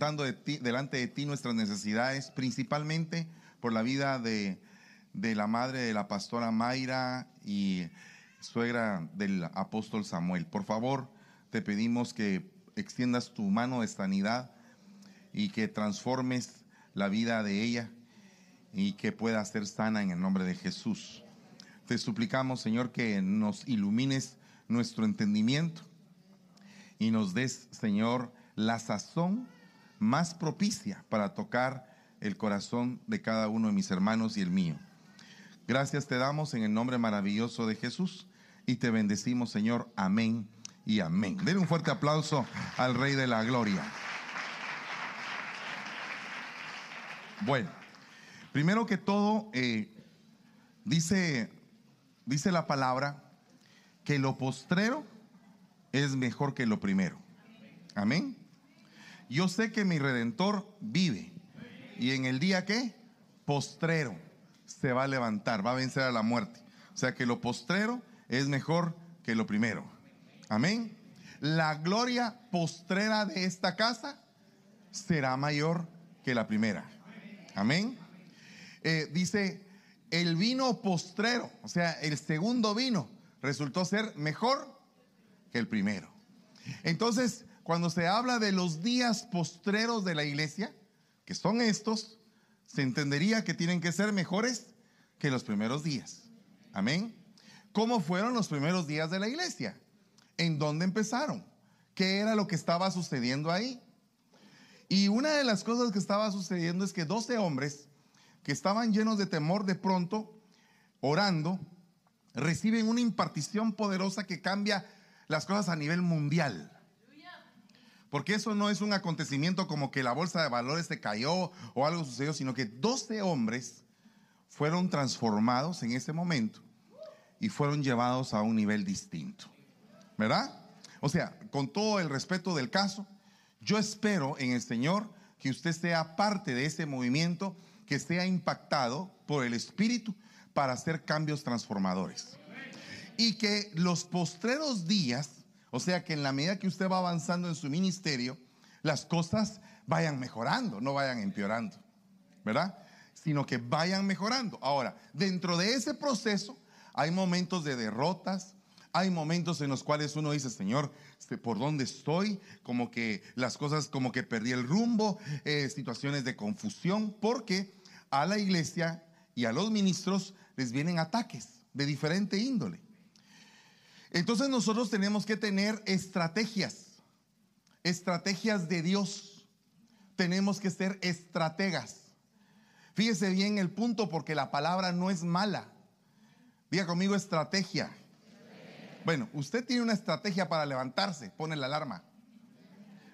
de ti- delante de ti nuestras necesidades, principalmente por la vida de, de la madre de la pastora Mayra y suegra del apóstol Samuel. Por favor, te pedimos que extiendas tu mano de sanidad y que transformes la vida de ella y que pueda ser sana en el nombre de Jesús. Te suplicamos, Señor, que nos ilumines nuestro entendimiento y nos des, Señor, la sazón más propicia para tocar el corazón de cada uno de mis hermanos y el mío. Gracias te damos en el nombre maravilloso de Jesús y te bendecimos, Señor. Amén y amén. Denle un fuerte aplauso al Rey de la Gloria. Bueno, primero que todo, eh, dice, dice la palabra que lo postrero es mejor que lo primero. Amén. Yo sé que mi redentor vive y en el día que postrero se va a levantar, va a vencer a la muerte. O sea que lo postrero es mejor que lo primero. Amén. La gloria postrera de esta casa será mayor que la primera. Amén. Eh, dice, el vino postrero, o sea, el segundo vino, resultó ser mejor que el primero. Entonces, cuando se habla de los días postreros de la iglesia, que son estos, se entendería que tienen que ser mejores que los primeros días. Amén. ¿Cómo fueron los primeros días de la iglesia? ¿En dónde empezaron? ¿Qué era lo que estaba sucediendo ahí? Y una de las cosas que estaba sucediendo es que 12 hombres que estaban llenos de temor de pronto, orando, reciben una impartición poderosa que cambia las cosas a nivel mundial. Porque eso no es un acontecimiento como que la bolsa de valores se cayó o algo sucedió, sino que 12 hombres fueron transformados en ese momento y fueron llevados a un nivel distinto. ¿Verdad? O sea, con todo el respeto del caso, yo espero en el Señor que usted sea parte de ese movimiento, que sea impactado por el Espíritu para hacer cambios transformadores. Y que los postreros días, o sea, que en la medida que usted va avanzando en su ministerio, las cosas vayan mejorando, no vayan empeorando, ¿verdad? Sino que vayan mejorando. Ahora, dentro de ese proceso hay momentos de derrotas, hay momentos en los cuales uno dice, Señor, este, ¿por dónde estoy? Como que las cosas, como que perdí el rumbo, eh, situaciones de confusión, porque a la iglesia y a los ministros les vienen ataques de diferente índole. Entonces nosotros tenemos que tener estrategias, estrategias de Dios. Tenemos que ser estrategas. Fíjese bien el punto porque la palabra no es mala. Diga conmigo estrategia. Bueno, usted tiene una estrategia para levantarse, pone la alarma.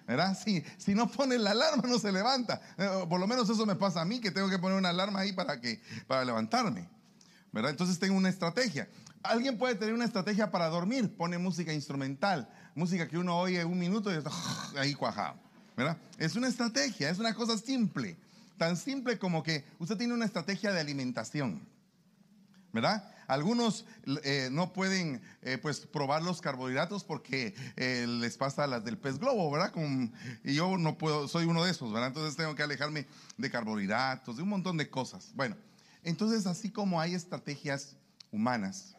¿Verdad? Si, si no pone la alarma no se levanta. Eh, Por lo menos eso me pasa a mí, que tengo que poner una alarma ahí para, que, para levantarme. ¿Verdad? Entonces tengo una estrategia. Alguien puede tener una estrategia para dormir, pone música instrumental, música que uno oye un minuto y está ahí cuajado. ¿Verdad? Es una estrategia, es una cosa simple. Tan simple como que usted tiene una estrategia de alimentación. ¿verdad? Algunos eh, no pueden eh, pues probar los carbohidratos porque eh, les pasa las del pez globo, ¿verdad? Y yo no puedo, soy uno de esos, ¿verdad? Entonces tengo que alejarme de carbohidratos, de un montón de cosas. Bueno, entonces así como hay estrategias humanas,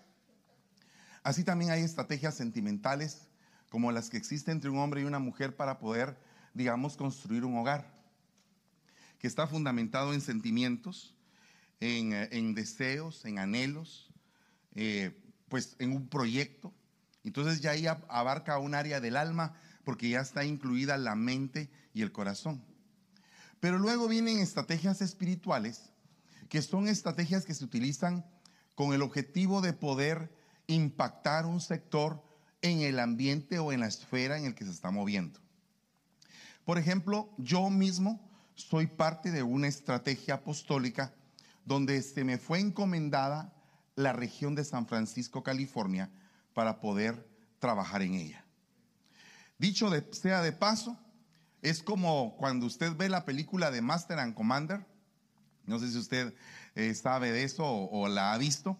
así también hay estrategias sentimentales como las que existen entre un hombre y una mujer para poder, digamos, construir un hogar que está fundamentado en sentimientos, en, eh, deseos, en anhelos, eh, pues en un proyecto. Entonces ya ahí ab- abarca un área del alma porque ya está incluida la mente y el corazón. Pero luego vienen estrategias espirituales, que son estrategias que se utilizan con el objetivo de poder impactar un sector en el ambiente o en la esfera en el que se está moviendo. Por ejemplo, yo mismo soy parte de una estrategia apostólica donde se me fue encomendada la región de San Francisco, California, para poder trabajar en ella. Dicho sea de paso, es como cuando usted ve la película de Master and Commander, no sé si usted eh, sabe de eso o la ha visto,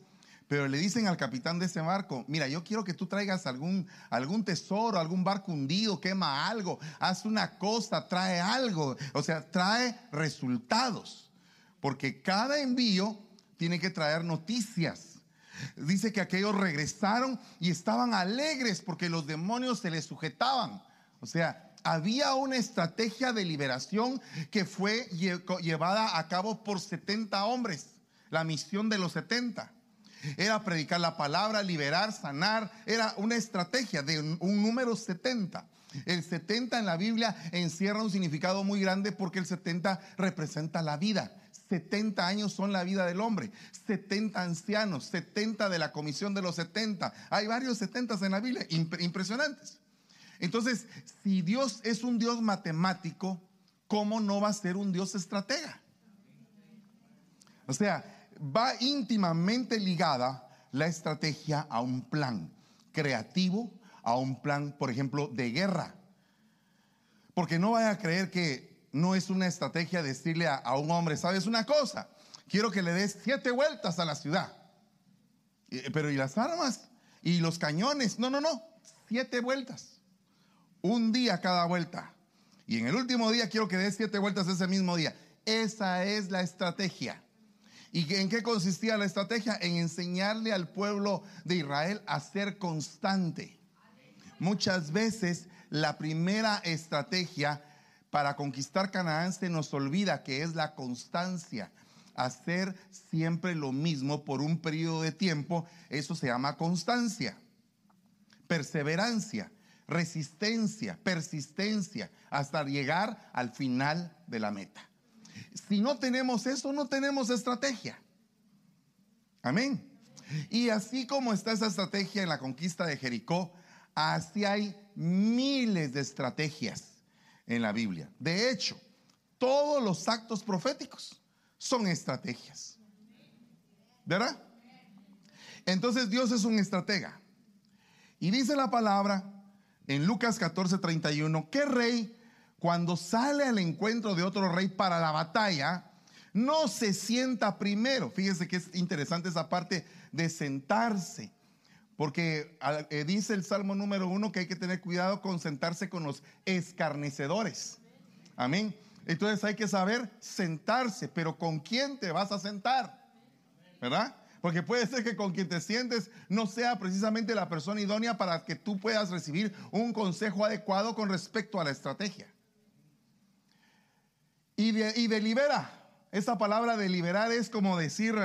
Pero le dicen al capitán de ese barco, mira, yo quiero que tú traigas algún, algún tesoro, algún barco hundido, quema algo, haz una cosa, trae algo. O sea, trae resultados. Porque cada envío tiene que traer noticias. Dice que aquellos regresaron y estaban alegres porque los demonios se les sujetaban. O sea, había una estrategia de liberación que fue llevada a cabo por 70 hombres, la misión de los 70. Era predicar la palabra, liberar, sanar. Era una estrategia de un, número 70. El 70 en la Biblia encierra un significado muy grande porque el 70 representa la vida. 70 años son la vida del hombre, 70 ancianos, 70 de la comisión de los 70. Hay varios 70 en la Biblia, impresionantes. Entonces, si Dios es un Dios matemático, ¿cómo no va a ser un Dios estratega? O sea, va íntimamente ligada la estrategia a un plan creativo, a un plan, por ejemplo, de guerra. Porque no vaya a creer que no es una estrategia decirle a, un hombre, ¿sabes una cosa? Quiero que le des siete vueltas a la ciudad. Pero ¿y las armas? ¿Y los cañones? No, no, no. Siete vueltas. Un día cada vuelta. Y en el último día quiero que des siete vueltas ese mismo día. Esa es la estrategia. ¿Y en qué consistía la estrategia? En enseñarle al pueblo de Israel a ser constante. Muchas veces la primera estrategia para conquistar Canaán se nos olvida que es la constancia. Hacer siempre lo mismo por un periodo de tiempo, eso se llama constancia. Perseverancia, resistencia, persistencia, hasta llegar al final de la meta. Si no tenemos eso, no tenemos estrategia. Amén. Y así como está esa estrategia en la conquista de Jericó, así hay miles de estrategias en la Biblia. De hecho, todos los actos proféticos son estrategias. ¿Verdad? Entonces Dios es un estratega. Y dice la palabra en Lucas 14, 31, ¿qué rey cuando sale al encuentro de otro rey para la batalla, no se sienta primero. Fíjese que es interesante esa parte de sentarse. Porque eh, dice el Salmo número uno que hay que tener cuidado con sentarse con los escarnecedores. Amén. Entonces hay que saber sentarse, pero ¿con quién te vas a sentar? ¿Verdad? Porque puede ser que con quien te sientes no sea precisamente la persona idónea para que tú puedas recibir un consejo adecuado con respecto a la estrategia y, delibera. Esa palabra deliberar es como decir,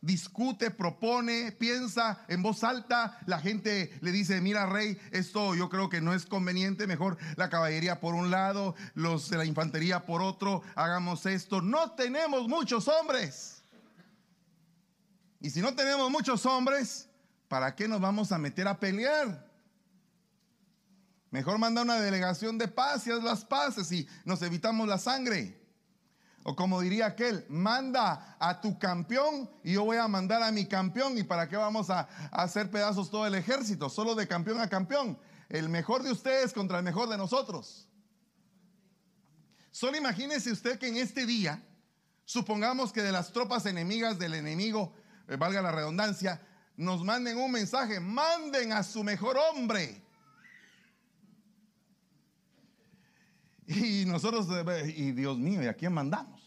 discute, propone, piensa en voz alta. La gente le dice, mira rey, esto yo creo que no es conveniente, mejor la caballería por un lado, los de la infantería por otro, hagamos esto. No tenemos muchos hombres. Y si no tenemos muchos hombres, ¿para qué nos vamos a meter a pelear? Mejor manda una delegación de paz y haz las paces y nos evitamos la sangre. O como diría aquel, manda a tu campeón y yo voy a mandar a mi campeón. ¿Y para qué vamos a, hacer pedazos todo el ejército? Solo de campeón a campeón. El mejor de ustedes contra el mejor de nosotros. Solo imagínese usted que en este día, supongamos que de las tropas enemigas del enemigo, eh, valga la redundancia, nos manden un mensaje, manden a su mejor hombre. Y nosotros, eh, y Dios mío, ¿y a quién mandamos?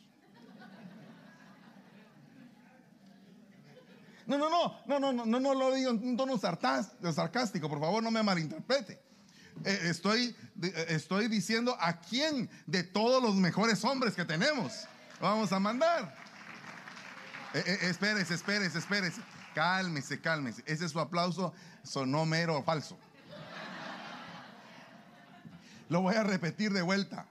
No, no, no, no, no, no, no, lo digo en un tono sarcástico, por favor, no me malinterprete. Eh, estoy, eh, estoy diciendo a quién de todos los mejores hombres que tenemos vamos a mandar. espérese, espérese, espérese. Cálmese, cálmese. Ese es su aplauso sonó mero falso. Lo voy a repetir de vuelta.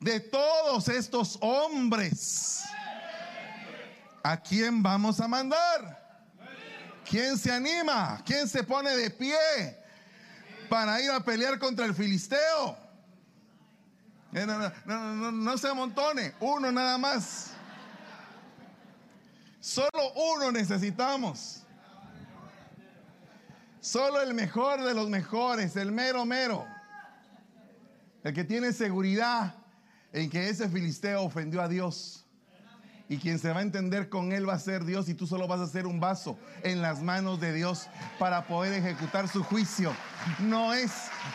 De todos estos hombres, ¿a quién vamos a mandar? ¿Quién se anima? ¿Quién se pone de pie para ir a pelear contra el filisteo? Eh, no, no, no, se amontone, uno nada más. Solo uno necesitamos. Solo el mejor de los mejores, el mero mero. El que tiene seguridad en que ese filisteo ofendió a Dios. Y quien se va a entender con Él va a ser Dios y tú solo vas a ser un vaso en las manos de Dios para poder ejecutar su juicio. No es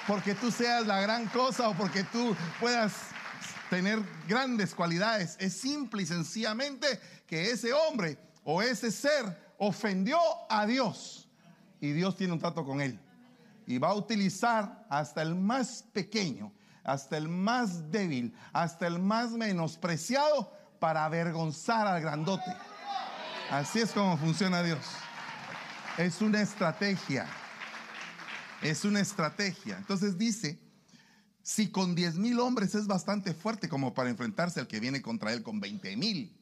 porque tú seas la gran cosa o porque tú puedas tener grandes cualidades. Es simple y sencillamente que ese hombre o ese ser ofendió a Dios y Dios tiene un trato con él. Y va a utilizar hasta el más pequeño, hasta el más débil, hasta el más menospreciado para avergonzar al grandote. Así es como funciona Dios. Es una estrategia. Es una estrategia. Entonces dice, si con 10 mil hombres es bastante fuerte como para enfrentarse al que viene contra él con 20 mil.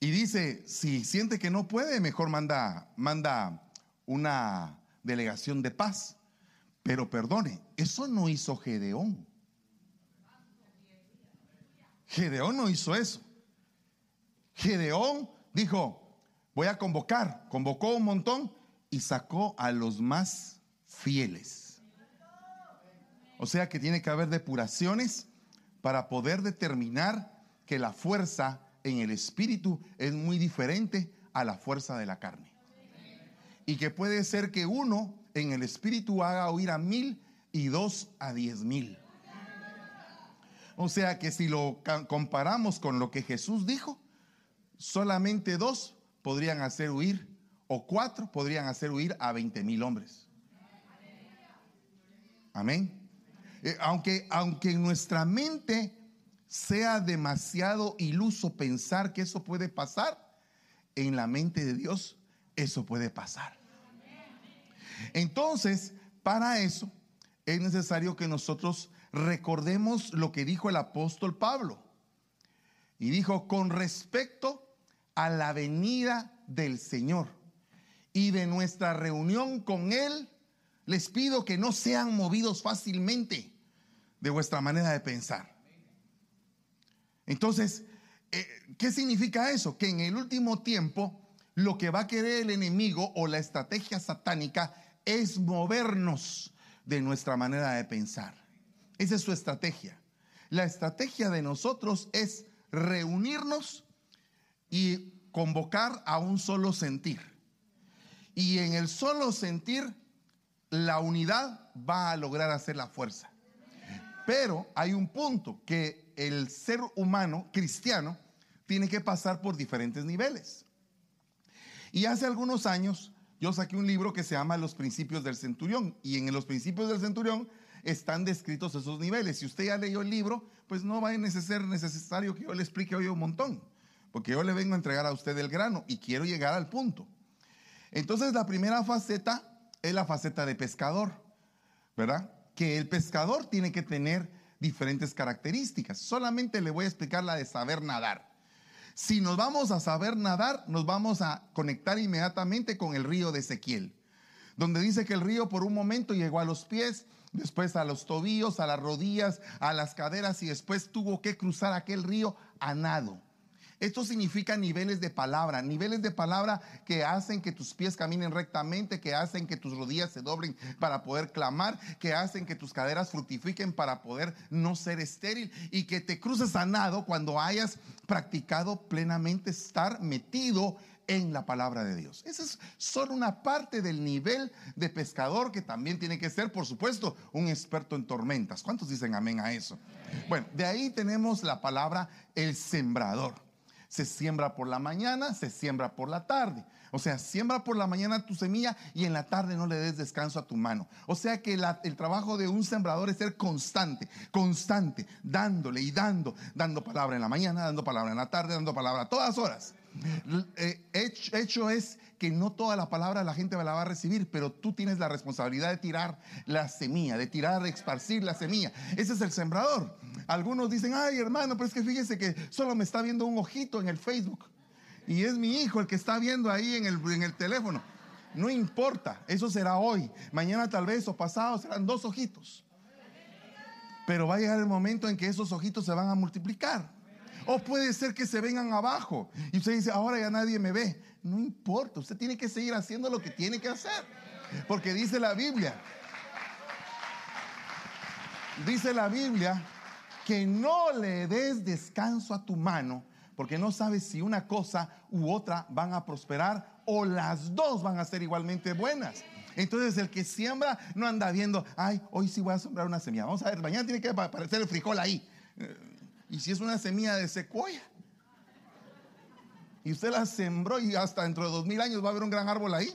Y dice, si siente que no puede, mejor manda, manda una delegación de paz. Pero perdone, eso no hizo Gedeón. Gedeón no hizo eso. Gedeón dijo, voy a convocar, convocó un montón y sacó a los más fieles. O sea que tiene que haber depuraciones para poder determinar que la fuerza en el espíritu es muy diferente a la fuerza de la carne. Y que puede ser que uno en el espíritu haga oír a mil y dos a diez mil. O sea que si lo comparamos con lo que Jesús dijo, solamente dos podrían hacer huir, o cuatro podrían hacer huir a veinte mil hombres. Amén. Eh, aunque, aunque nuestra mente sea demasiado iluso pensar que eso puede pasar, en la mente de Dios eso puede pasar. Entonces, para eso es necesario que nosotros recordemos lo que dijo el apóstol Pablo. Y dijo, con respecto a la venida del Señor y de nuestra reunión con Él, les pido que no sean movidos fácilmente de vuestra manera de pensar. Entonces, eh, ¿qué significa eso? Que en el último tiempo lo que va a querer el enemigo o la estrategia satánica es movernos de nuestra manera de pensar. Esa es su estrategia. La estrategia de nosotros es reunirnos y convocar a un solo sentir. Y en el solo sentir, la unidad va a lograr hacer la fuerza. Pero hay un punto que el ser humano cristiano tiene que pasar por diferentes niveles. Y hace algunos años yo saqué un libro que se llama Los Principios del Centurión. Y en los Principios del Centurión están descritos esos niveles. Si usted ya leyó el libro, pues no va a ser necesario que yo le explique hoy un montón, porque yo le vengo a entregar a usted el grano y quiero llegar al punto. Entonces la primera faceta es la faceta de pescador, ¿verdad? Que el pescador tiene que tener diferentes características. Solamente le voy a explicar la de saber nadar. Si nos vamos a saber nadar, nos vamos a conectar inmediatamente con el río de Ezequiel, donde dice que el río por un momento llegó a los pies después a los tobillos, a las rodillas, a las caderas y después tuvo que cruzar aquel río a nado. Esto significa niveles de palabra, niveles de palabra que hacen que tus pies caminen rectamente, que hacen que tus rodillas se doblen para poder clamar, que hacen que tus caderas fructifiquen para poder no ser estéril y que te cruces a nado cuando hayas practicado plenamente estar metido en la palabra de Dios. Esa es solo una parte del nivel de pescador que también tiene que ser, por supuesto, un experto en tormentas. ¿Cuántos dicen amén a eso? Bueno, de ahí tenemos la palabra el sembrador. Se siembra por la mañana, se siembra por la tarde. O sea, siembra por la mañana tu semilla y en la tarde no le des descanso a tu mano. O sea que el trabajo de un sembrador es ser constante, constante, dándole y dando, dando palabra en la mañana, dando palabra en la tarde, dando palabra a todas horas. Eh, hecho, es que no toda la palabra la gente la va a recibir, pero tú tienes la responsabilidad de tirar la semilla, de tirar, de esparcir la semilla. Ese es el sembrador. Algunos dicen, ay hermano, pero es que fíjese que solo me está viendo un ojito en el Facebook. Y es mi hijo el que está viendo ahí en el, en el teléfono. No importa, eso será hoy. Mañana tal vez o pasado serán dos ojitos. Pero va a llegar el momento en que esos ojitos se van a multiplicar. O puede ser que se vengan abajo. Y usted dice, ahora ya nadie me ve. No importa, usted tiene que seguir haciendo lo que tiene que hacer. Porque dice la Biblia, dice la Biblia que no le des descanso a tu mano, porque no sabes si una cosa u otra van a prosperar o las dos van a ser igualmente buenas. Entonces el que siembra no anda viendo, ay, hoy sí voy a sembrar una semilla. Vamos a ver, mañana tiene que aparecer el frijol ahí. Y si es una semilla de secuoya. Y usted la sembró y hasta dentro de dos mil años va a haber un gran árbol ahí.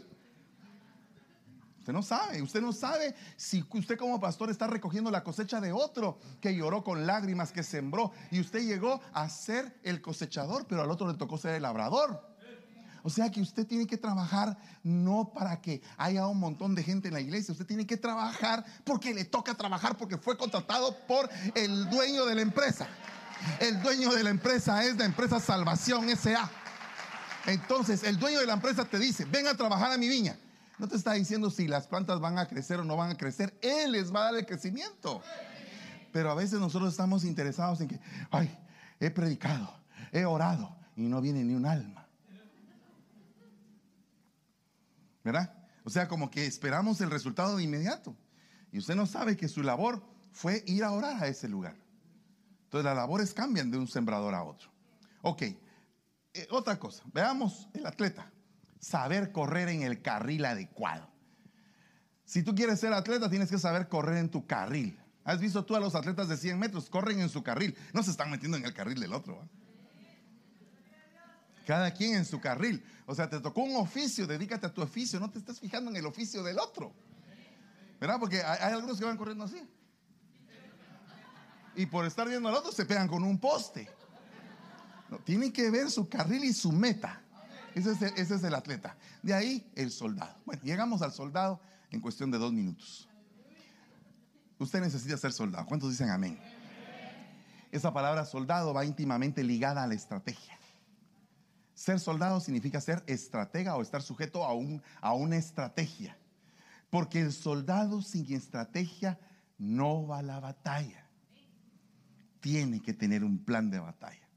Usted no sabe, usted no sabe si usted como pastor está recogiendo la cosecha de otro que lloró con lágrimas, que sembró, y usted llegó a ser el cosechador, pero al otro le tocó ser el labrador. O sea que usted tiene que trabajar no para que haya un montón de gente en la iglesia, usted tiene que trabajar porque le toca trabajar, porque fue contratado por el dueño de la empresa. El dueño de la empresa es la empresa Salvación SA. Entonces el dueño de la empresa te dice, ven a trabajar a mi viña. No te está diciendo si las plantas van a crecer o no van a crecer. Él les va a dar el crecimiento. Pero a veces nosotros estamos interesados en que, ay, he predicado, he orado y no viene ni un alma. ¿Verdad? O sea, como que esperamos el resultado de inmediato. Y usted no sabe que su labor fue ir a orar a ese lugar. Entonces las labores cambian de un sembrador a otro. Ok, eh, otra cosa. Veamos el atleta saber correr en el carril adecuado. Si tú quieres ser atleta, tienes que saber correr en tu carril. ¿Has visto tú a los atletas de 100 metros? Corren en su carril. No se están metiendo en el carril del otro. Cada quien en su carril. O sea, te tocó un oficio, dedícate a tu oficio. No te estás fijando en el oficio del otro. ¿Verdad? Porque hay, algunos que van corriendo así. Y por estar viendo al otro se pegan con un poste. No, tienen que ver su carril y su meta. Ese es, el, atleta. De ahí el soldado. Bueno, llegamos al soldado en cuestión de dos minutos. Usted necesita ser soldado. ¿Cuántos dicen amén? Esa palabra soldado va íntimamente ligada a la estrategia. Ser soldado significa ser estratega o estar sujeto a, un, a una estrategia. Porque el soldado sin estrategia no va a la batalla. Tiene que tener un plan de batalla.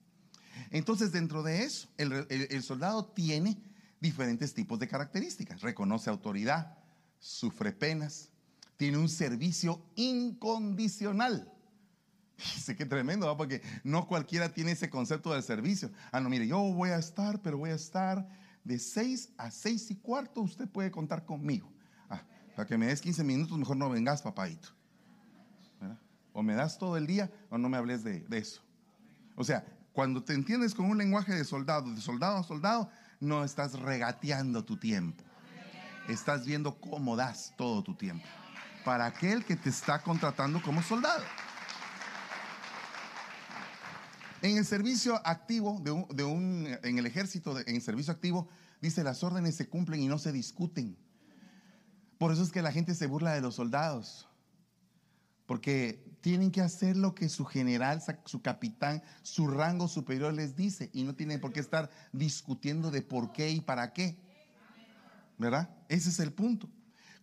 Entonces, dentro de eso, el, soldado tiene diferentes tipos de características. Reconoce autoridad, sufre penas, tiene un servicio incondicional. Sé que tremendo, porque no cualquiera tiene ese concepto del servicio. Ah, no, mire, yo voy a estar, pero voy a estar de 6 a 6 y cuarto, usted puede contar conmigo. Ah, para que me des 15 minutos, mejor no vengas, papadito. O me das todo el día o no me hables de, de eso. O sea, cuando te entiendes con un lenguaje de soldado, de soldado a soldado, no estás regateando tu tiempo. Estás viendo cómo das todo tu tiempo. Para aquel que te está contratando como soldado. En el servicio activo, de un, en el ejército, en servicio activo, dice las órdenes se cumplen y no se discuten. Por eso es que la gente se burla de los soldados. Porque tienen que hacer lo que su general, su capitán, su rango superior les dice y no tienen por qué estar discutiendo de por qué y para qué. ¿Verdad? Ese es el punto.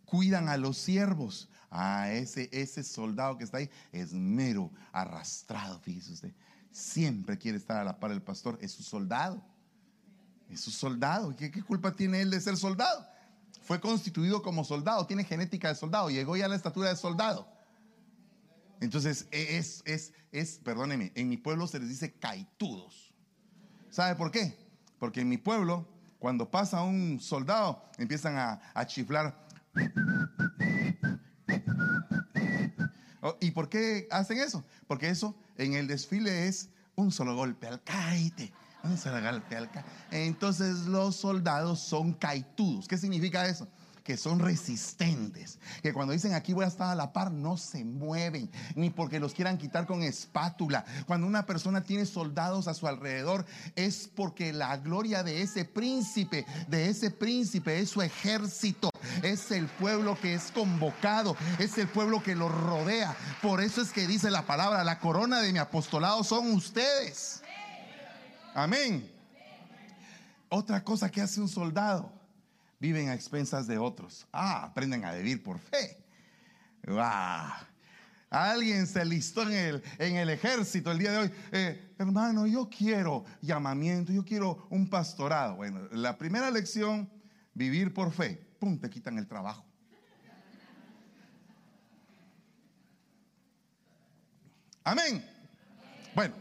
Cuidan a los siervos. Ah, ese, ese soldado que está ahí es mero arrastrado, fíjese usted. Siempre quiere estar a la par del pastor. Es su soldado. Es su soldado. ¿Qué, ¿Qué culpa tiene él de ser soldado? Fue constituido como soldado, tiene genética de soldado, llegó ya a la estatura de soldado. Entonces, e, es, es, es, perdóneme, en mi pueblo se les dice caitudos. ¿Sabe por qué? Porque en mi pueblo, cuando pasa un soldado, empiezan a, chiflar. Oh, ¿Y por qué hacen eso? Porque eso en el desfile es un solo golpe al caite. Un solo golpe al caite. Entonces los soldados son caitudos. ¿Qué significa eso? Que son resistentes, que cuando dicen aquí voy a estar a la par, no se mueven, ni porque los quieran quitar con espátula. Cuando una persona tiene soldados a su alrededor, es porque la gloria de ese príncipe, de ese príncipe, es su ejército, es el pueblo que es convocado, es el pueblo que lo rodea. Por eso es que dice la palabra, la corona de mi apostolado son ustedes. Amén. Otra cosa que hace un soldado viven a expensas de otros. Ah, aprenden a vivir por fe. Ah, alguien se listó en el, en el ejército el día de hoy. Eh, hermano, yo quiero llamamiento, yo quiero un pastorado. Bueno, la primera lección, vivir por fe. Pum, te quitan el trabajo. Amén. Bueno,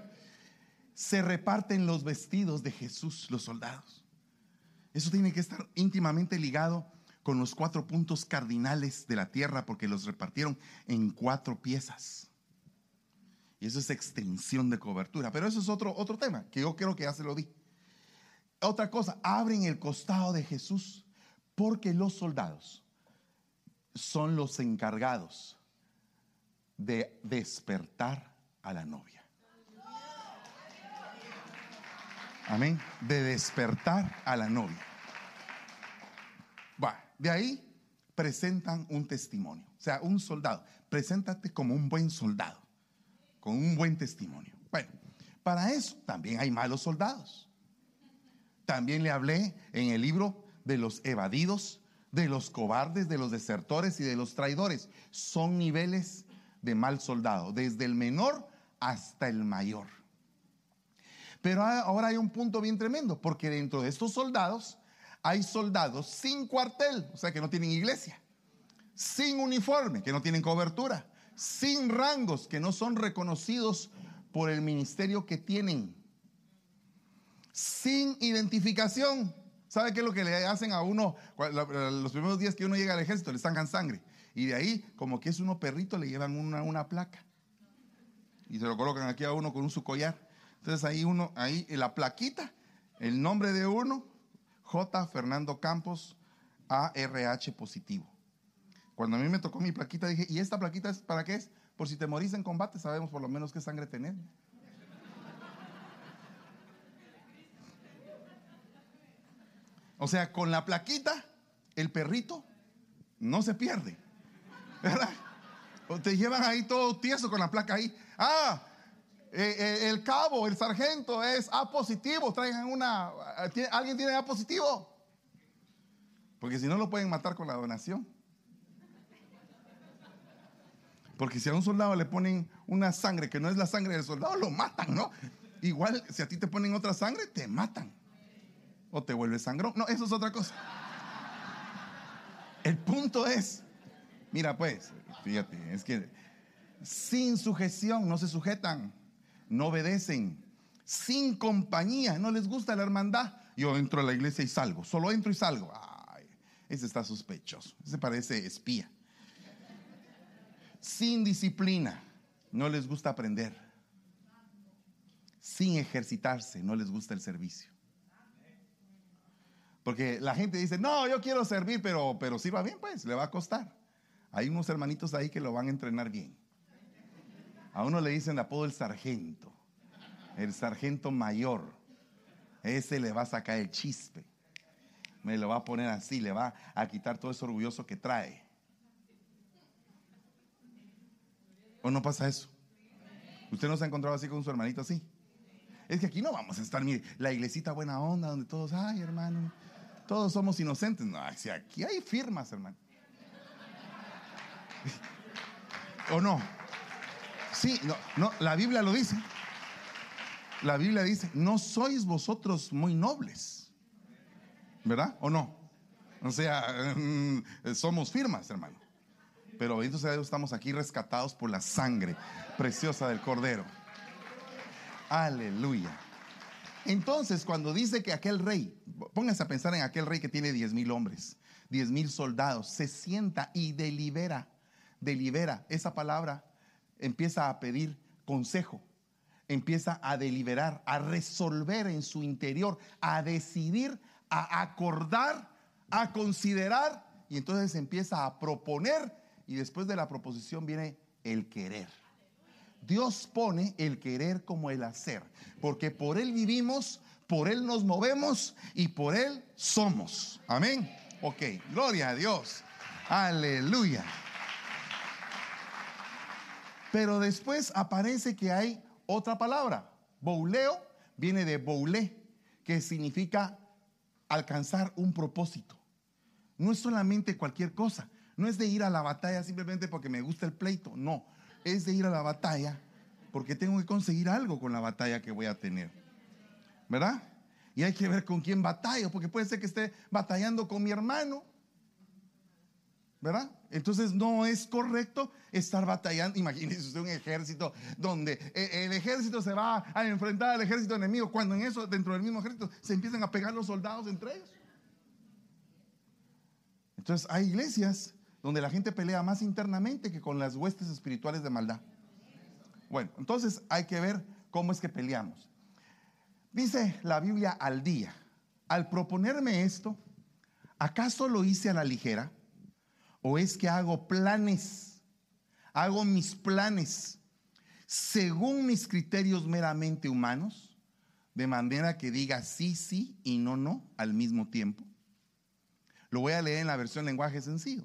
se reparten los vestidos de Jesús, los soldados. Eso tiene que estar íntimamente ligado con los cuatro puntos cardinales de la tierra porque los repartieron en cuatro piezas. Y eso es extensión de cobertura. Pero eso es otro, otro tema que yo creo que ya se lo di. Otra cosa, abren el costado de Jesús porque los soldados son los encargados de despertar a la novia. Amén. De despertar a la novia. Va, de ahí presentan un testimonio. O sea, un soldado. Preséntate como un buen soldado. Con un buen testimonio. Bueno, para eso también hay malos soldados. También le hablé en el libro de los evadidos, de los cobardes, de los desertores y de los traidores. Son niveles de mal soldado, desde el menor hasta el mayor. Pero ahora hay un punto bien tremendo, porque dentro de estos soldados hay soldados sin cuartel, o sea que no tienen iglesia, sin uniforme, que no tienen cobertura, sin rangos, que no son reconocidos por el ministerio que tienen, sin identificación. ¿Sabe qué es lo que le hacen a uno los primeros días que uno llega al ejército? Le sacan sangre. Y de ahí, como que es uno perrito, le llevan una, una placa. Y se lo colocan aquí a uno con un su collar. Entonces ahí uno, ahí la plaquita, el nombre de uno, J. Fernando Campos, ARH positivo. Cuando a mí me tocó mi plaquita, dije, ¿y esta plaquita es para qué es? Por si te morís en combate, sabemos por lo menos qué sangre tener. O sea, con la plaquita, el perrito no se pierde. ¿Verdad? Te llevan ahí todo tieso con la placa ahí. Ah, eh, eh, el cabo, el sargento es A positivo. Traigan una. ¿Alguien tiene A positivo? Porque si no lo pueden matar con la donación. Porque si a un soldado le ponen una sangre que no es la sangre del soldado, lo matan, ¿no? Igual, si a ti te ponen otra sangre, te matan. O te vuelves sangrón. No, eso es otra cosa. El punto es, mira pues, fíjate, es que sin sujeción no se sujetan, no obedecen, sin compañía, no les gusta la hermandad. Yo entro a la iglesia y salgo, solo entro y salgo. Ese está sospechoso, ese parece espía. Sin disciplina, no les gusta aprender. Sin ejercitarse, no les gusta el servicio. Porque la gente dice, no, yo quiero servir, pero, pero sirva bien, pues, le va a costar. Hay unos hermanitos ahí que lo van a entrenar bien. A uno le dicen apodo el sargento, el sargento mayor. Ese le va a sacar el chispe. Me lo va a poner así, le va a quitar todo ese orgulloso que trae. ¿O no pasa eso? ¿Usted no se ha encontrado así con su hermanito así? Es que aquí no vamos a estar, mire, la iglesita buena onda, donde todos, ay hermano, todos somos inocentes. No, si aquí hay firmas, hermano. ¿O no? Sí, no, no, la Biblia lo dice. La Biblia dice, no sois vosotros muy nobles. ¿Verdad? ¿O no? O sea, mm, somos firmas, hermano. Pero bendito sea Dios, estamos aquí rescatados por la sangre preciosa del Cordero. Aleluya. Entonces, cuando dice que aquel rey, pónganse a pensar en aquel rey que tiene diez mil hombres, diez mil soldados, se sienta y delibera, delibera. Esa palabra empieza a pedir consejo, empieza a deliberar, a resolver en su interior, a decidir, a acordar, a considerar, y entonces empieza a proponer, y después de la proposición viene el querer. Dios pone el querer como el hacer, porque por Él vivimos, por Él nos movemos y por Él somos. Amén. Ok, gloria a Dios. Aleluya. Pero después aparece que hay otra palabra. Bouleo viene de boulé, que significa alcanzar un propósito. No es solamente cualquier cosa. No es de ir a la batalla simplemente porque me gusta el pleito. No es de ir a la batalla porque tengo que conseguir algo con la batalla que voy a tener. ¿Verdad? Y hay que ver con quién batallo, porque puede ser que esté batallando con mi hermano. ¿Verdad? Entonces no es correcto estar batallando. Imagínese usted un ejército donde eh, el ejército se va a enfrentar al ejército enemigo, cuando en eso, dentro del mismo ejército, se empiezan a pegar los soldados entre ellos. Entonces hay iglesias donde la gente pelea más internamente que con las huestes espirituales de maldad. Bueno, entonces hay que ver cómo es que peleamos. Dice la Biblia al día, al proponerme esto, ¿acaso lo hice a la ligera? ¿O es que hago planes? Hago mis planes según mis criterios meramente humanos, de manera que diga sí, sí y no, no al mismo tiempo. Lo voy a leer en la versión lenguaje sencillo.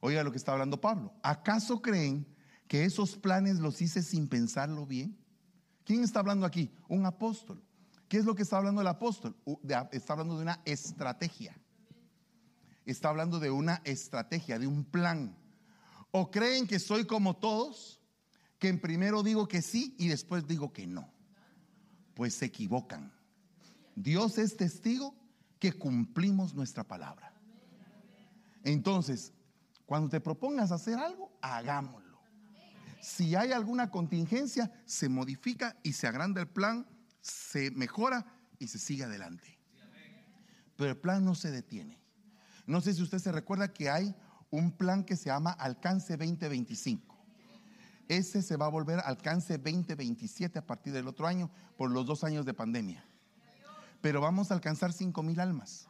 Oiga lo que está hablando Pablo. ¿Acaso creen que esos planes los hice sin pensarlo bien? ¿Quién está hablando aquí? Un apóstol. ¿Qué es lo que está hablando el apóstol? Está hablando de una estrategia está hablando de una estrategia, de un plan. ¿O creen que soy como todos? Que en primero digo que sí y después digo que no. Pues se equivocan. Dios es testigo que cumplimos nuestra palabra. Entonces, cuando te propongas hacer algo, hagámoslo. Si hay alguna contingencia, se modifica y se agranda el plan, se mejora y se sigue adelante. Pero el plan no se detiene. No sé si usted se recuerda que hay un plan que se llama Alcance 2025. Ese se va a volver Alcance 2027 a partir del otro año por los dos años de pandemia. Pero vamos a alcanzar 5 mil almas.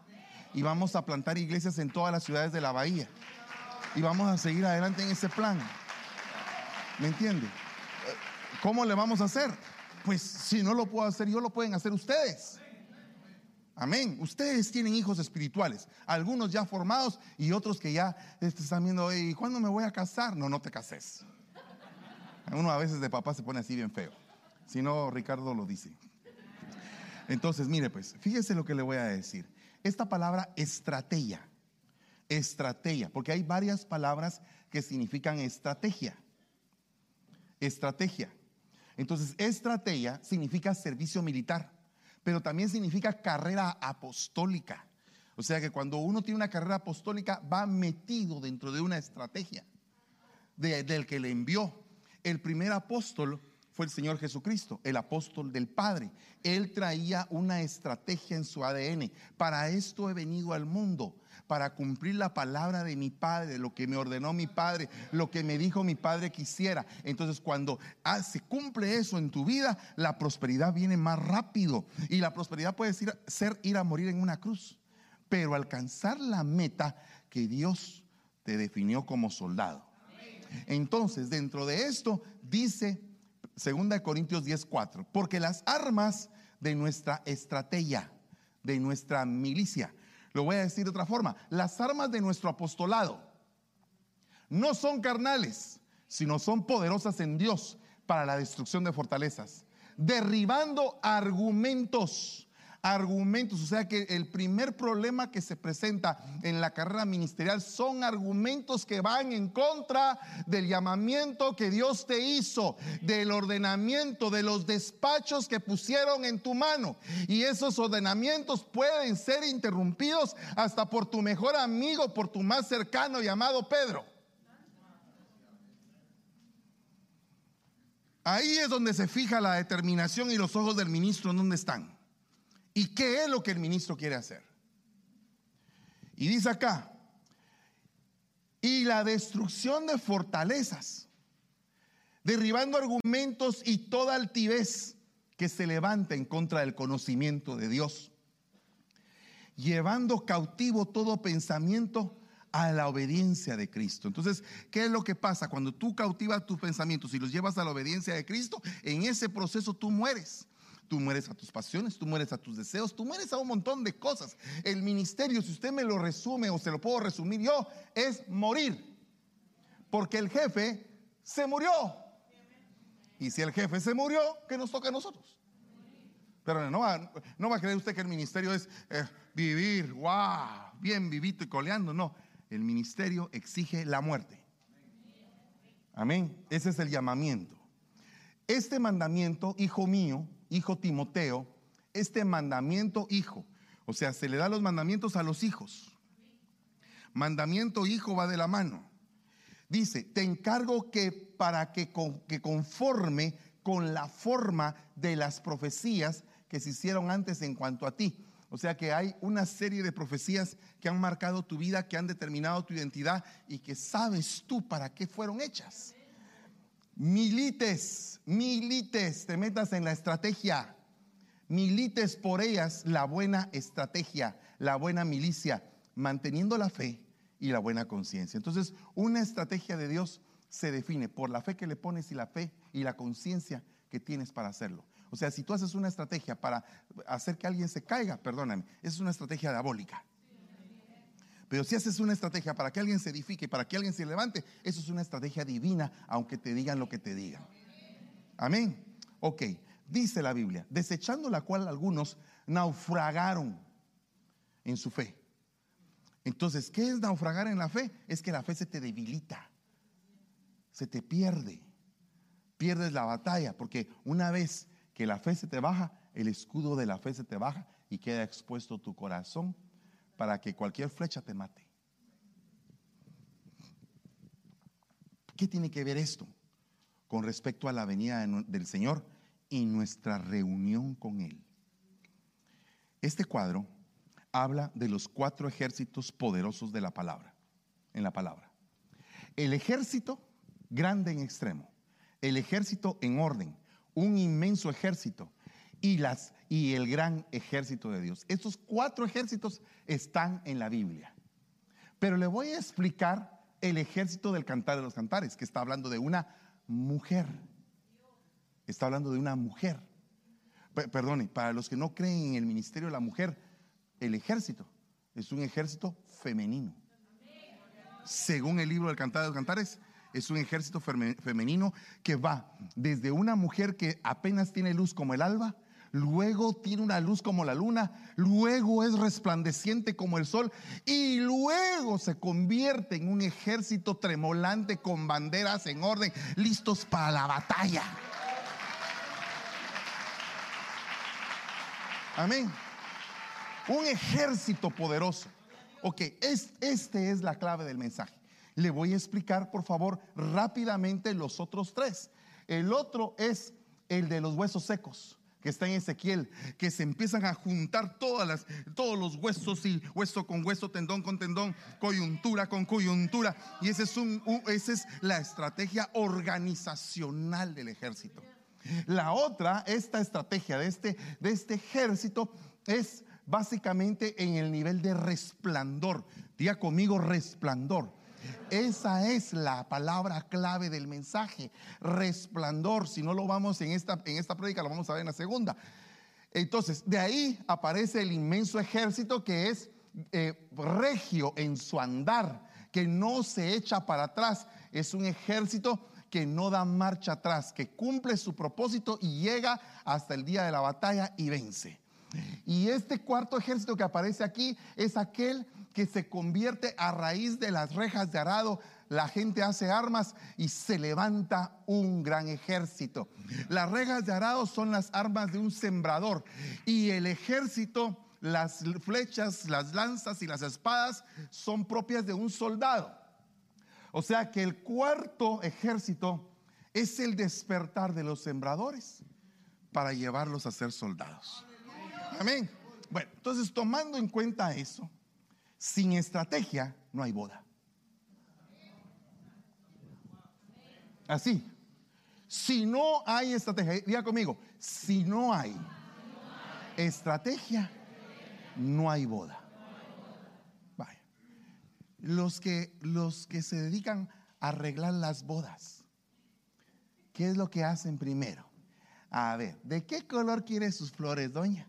Y vamos a plantar iglesias en todas las ciudades de la bahía. Y vamos a seguir adelante en ese plan. ¿Me entiende? ¿Cómo le vamos a hacer? Pues si no lo puedo hacer yo, lo pueden hacer ustedes. Amén. Ustedes tienen hijos espirituales, algunos ya formados y otros que ya están viendo, ¿y cuándo me voy a casar? No, no te cases. Uno a veces de papá se pone así bien feo. Si no, Ricardo lo dice. Entonces, mire pues, fíjese lo que le voy a decir. Esta palabra estrategia, estrategia, porque hay varias palabras que significan estrategia. Estrategia. Entonces, estrategia significa servicio militar pero también significa carrera apostólica. O sea que cuando uno tiene una carrera apostólica va metido dentro de una estrategia del que le envió. El primer apóstol fue el Señor Jesucristo, el apóstol del Padre. Él traía una estrategia en su ADN. Para esto he venido al mundo, para cumplir la palabra de mi Padre, lo que me ordenó mi Padre, lo que me dijo mi Padre quisiera. Entonces cuando ah, se cumple eso en tu vida, la prosperidad viene más rápido. Y la prosperidad puede ser, ser ir a morir en una cruz, pero alcanzar la meta que Dios te definió como soldado. Entonces, dentro de esto dice 2 Corintios 10:4, porque las armas de nuestra estrategia, de nuestra milicia, lo voy a decir de otra forma. Las armas de nuestro apostolado no son carnales, sino son poderosas en Dios para la destrucción de fortalezas, derribando argumentos argumentos. O sea que el primer problema que se presenta en la carrera ministerial son argumentos que van en contra del llamamiento que Dios te hizo, del ordenamiento, de los despachos que pusieron en tu mano. Y esos ordenamientos pueden ser interrumpidos hasta por tu mejor amigo, por tu más cercano llamado Pedro. Ahí es donde se fija la determinación y los ojos del ministro en dónde están. ¿Y qué es lo que el ministro quiere hacer? Y dice acá, y la destrucción de fortalezas, derribando argumentos y toda altivez que se levanta en contra del conocimiento de Dios, llevando cautivo todo pensamiento a la obediencia de Cristo. Entonces, ¿qué es lo que pasa? Cuando tú cautivas tus pensamientos y los llevas a la obediencia de Cristo, en ese proceso tú mueres. Tú mueres a tus pasiones, tú mueres a tus deseos, tú mueres a un montón de cosas. El ministerio, si usted me lo resume o se lo puedo resumir yo, es morir. Porque el jefe se murió. Y si el jefe se murió, ¿qué nos toca a nosotros? Pero no va, no va a creer usted que el ministerio es eh, vivir, wow, bien vivito y coleando. No, el ministerio exige la muerte. Amén. Ese es el llamamiento. Este mandamiento, hijo mío, hijo Timoteo, este mandamiento hijo. O sea, se le da los mandamientos a los hijos. Mandamiento, hijo, va de la mano. Dice, te encargo que para que, que conforme con la forma de las profecías que se hicieron antes en cuanto a ti. O sea que hay una serie de profecías que han marcado tu vida, que han determinado tu identidad y que sabes tú para qué fueron hechas. Milites, milites, te metas en la estrategia. Milites por ellas la buena estrategia, la buena milicia, manteniendo la fe y la buena conciencia. Entonces, una estrategia de Dios se define por la fe que le pones y la fe y la conciencia que tienes para hacerlo. O sea, si tú haces una estrategia para hacer que alguien se caiga, perdóname, es una estrategia diabólica. Pero si haces una estrategia para que alguien se edifique, para que alguien se levante, eso es una estrategia divina, aunque te digan lo que te digan. Amén. Ok, dice la Biblia, desechando la cual algunos naufragaron en su fe. Entonces, ¿qué es naufragar en la fe? Es que la fe se te debilita, se te pierde, pierdes la batalla, porque una vez que la fe se te baja, el escudo de la fe se te baja y queda expuesto tu corazón para que cualquier flecha te mate. ¿Qué tiene que ver esto con respecto a la venida del Señor y nuestra reunión con Él? Este cuadro habla de los cuatro ejércitos poderosos de la palabra, en la palabra. El ejército grande en extremo, el ejército en orden, un inmenso ejército y, las, y el gran ejército de Dios. Estos cuatro ejércitos están en la Biblia. Pero le voy a explicar el ejército del cantar de los cantares, que está hablando de una mujer. Está hablando de una mujer. perdone, para los que no creen en el ministerio de la mujer, el ejército es un ejército femenino. Según el libro del cantar de los cantares, es un ejército femenino que va desde una mujer que apenas tiene luz como el alba, luego tiene una luz como la luna, luego es resplandeciente como el sol y luego se convierte en un ejército tremolante con banderas en orden, listos para la batalla. Amén. Un ejército poderoso. Ok, este es la clave del mensaje. Le voy a explicar, por favor, rápidamente los otros tres. El otro es el de los huesos secos que está en Ezequiel, que se empiezan a juntar todas las, todos los huesos y hueso con hueso, tendón con tendón, coyuntura con coyuntura. Y es un, esa es la estrategia organizacional del ejército. La otra, esta estrategia de este, de este ejército es básicamente en el nivel de resplandor. Diga conmigo resplandor. Esa es la palabra clave del mensaje, resplandor. Si no lo vamos en esta, en esta prédica, lo vamos a ver en la segunda. Entonces, de ahí aparece el inmenso ejército que es eh, regio en su andar, que no se echa para atrás. Es un ejército que no da marcha atrás, que cumple su propósito y llega hasta el día de la batalla y vence. Y este cuarto ejército que aparece aquí es aquel que se convierte a raíz de las rejas de arado. La gente hace armas y se levanta un gran ejército. Las rejas de arado son las armas de un sembrador y el ejército, las flechas, las lanzas y las espadas son propias de un soldado. O sea que el cuarto ejército es el despertar de los sembradores para llevarlos a ser soldados. Amén. Bueno, entonces tomando en cuenta eso, sin estrategia no hay boda. Así. Si no hay estrategia, diga conmigo, si no hay estrategia, no hay boda. Vaya. Los que, los que se dedican a arreglar las bodas, ¿qué es lo que hacen primero? A ver, ¿de qué color quiere sus flores, doña?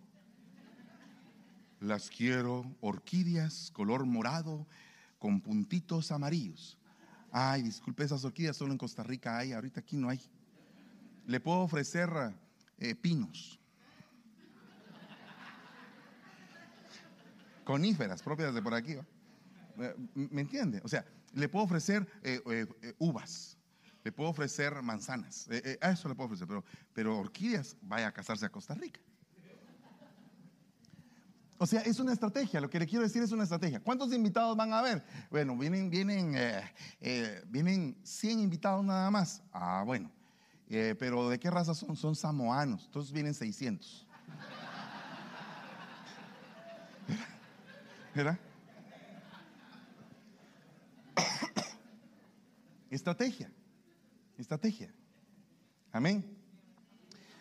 Las quiero orquídeas, color morado, con puntitos amarillos. Ay, disculpe, esas orquídeas solo en Costa Rica hay, ahorita aquí no hay. Le puedo ofrecer eh, pinos. Coníferas propias de por aquí. Eh, ¿Me entiende? O sea, le puedo ofrecer eh, uvas, le puedo ofrecer manzanas, a eso le puedo ofrecer, pero, pero orquídeas, vaya a casarse a Costa Rica. O sea, es una estrategia, lo que le quiero decir es una estrategia. ¿Cuántos invitados van a haber? Bueno, vienen, vienen, eh, eh, vienen 100 invitados nada más. Ah, bueno. Eh, pero ¿de qué raza son? Son samoanos, entonces vienen 600. ¿Verdad? Estrategia, estrategia. Amén.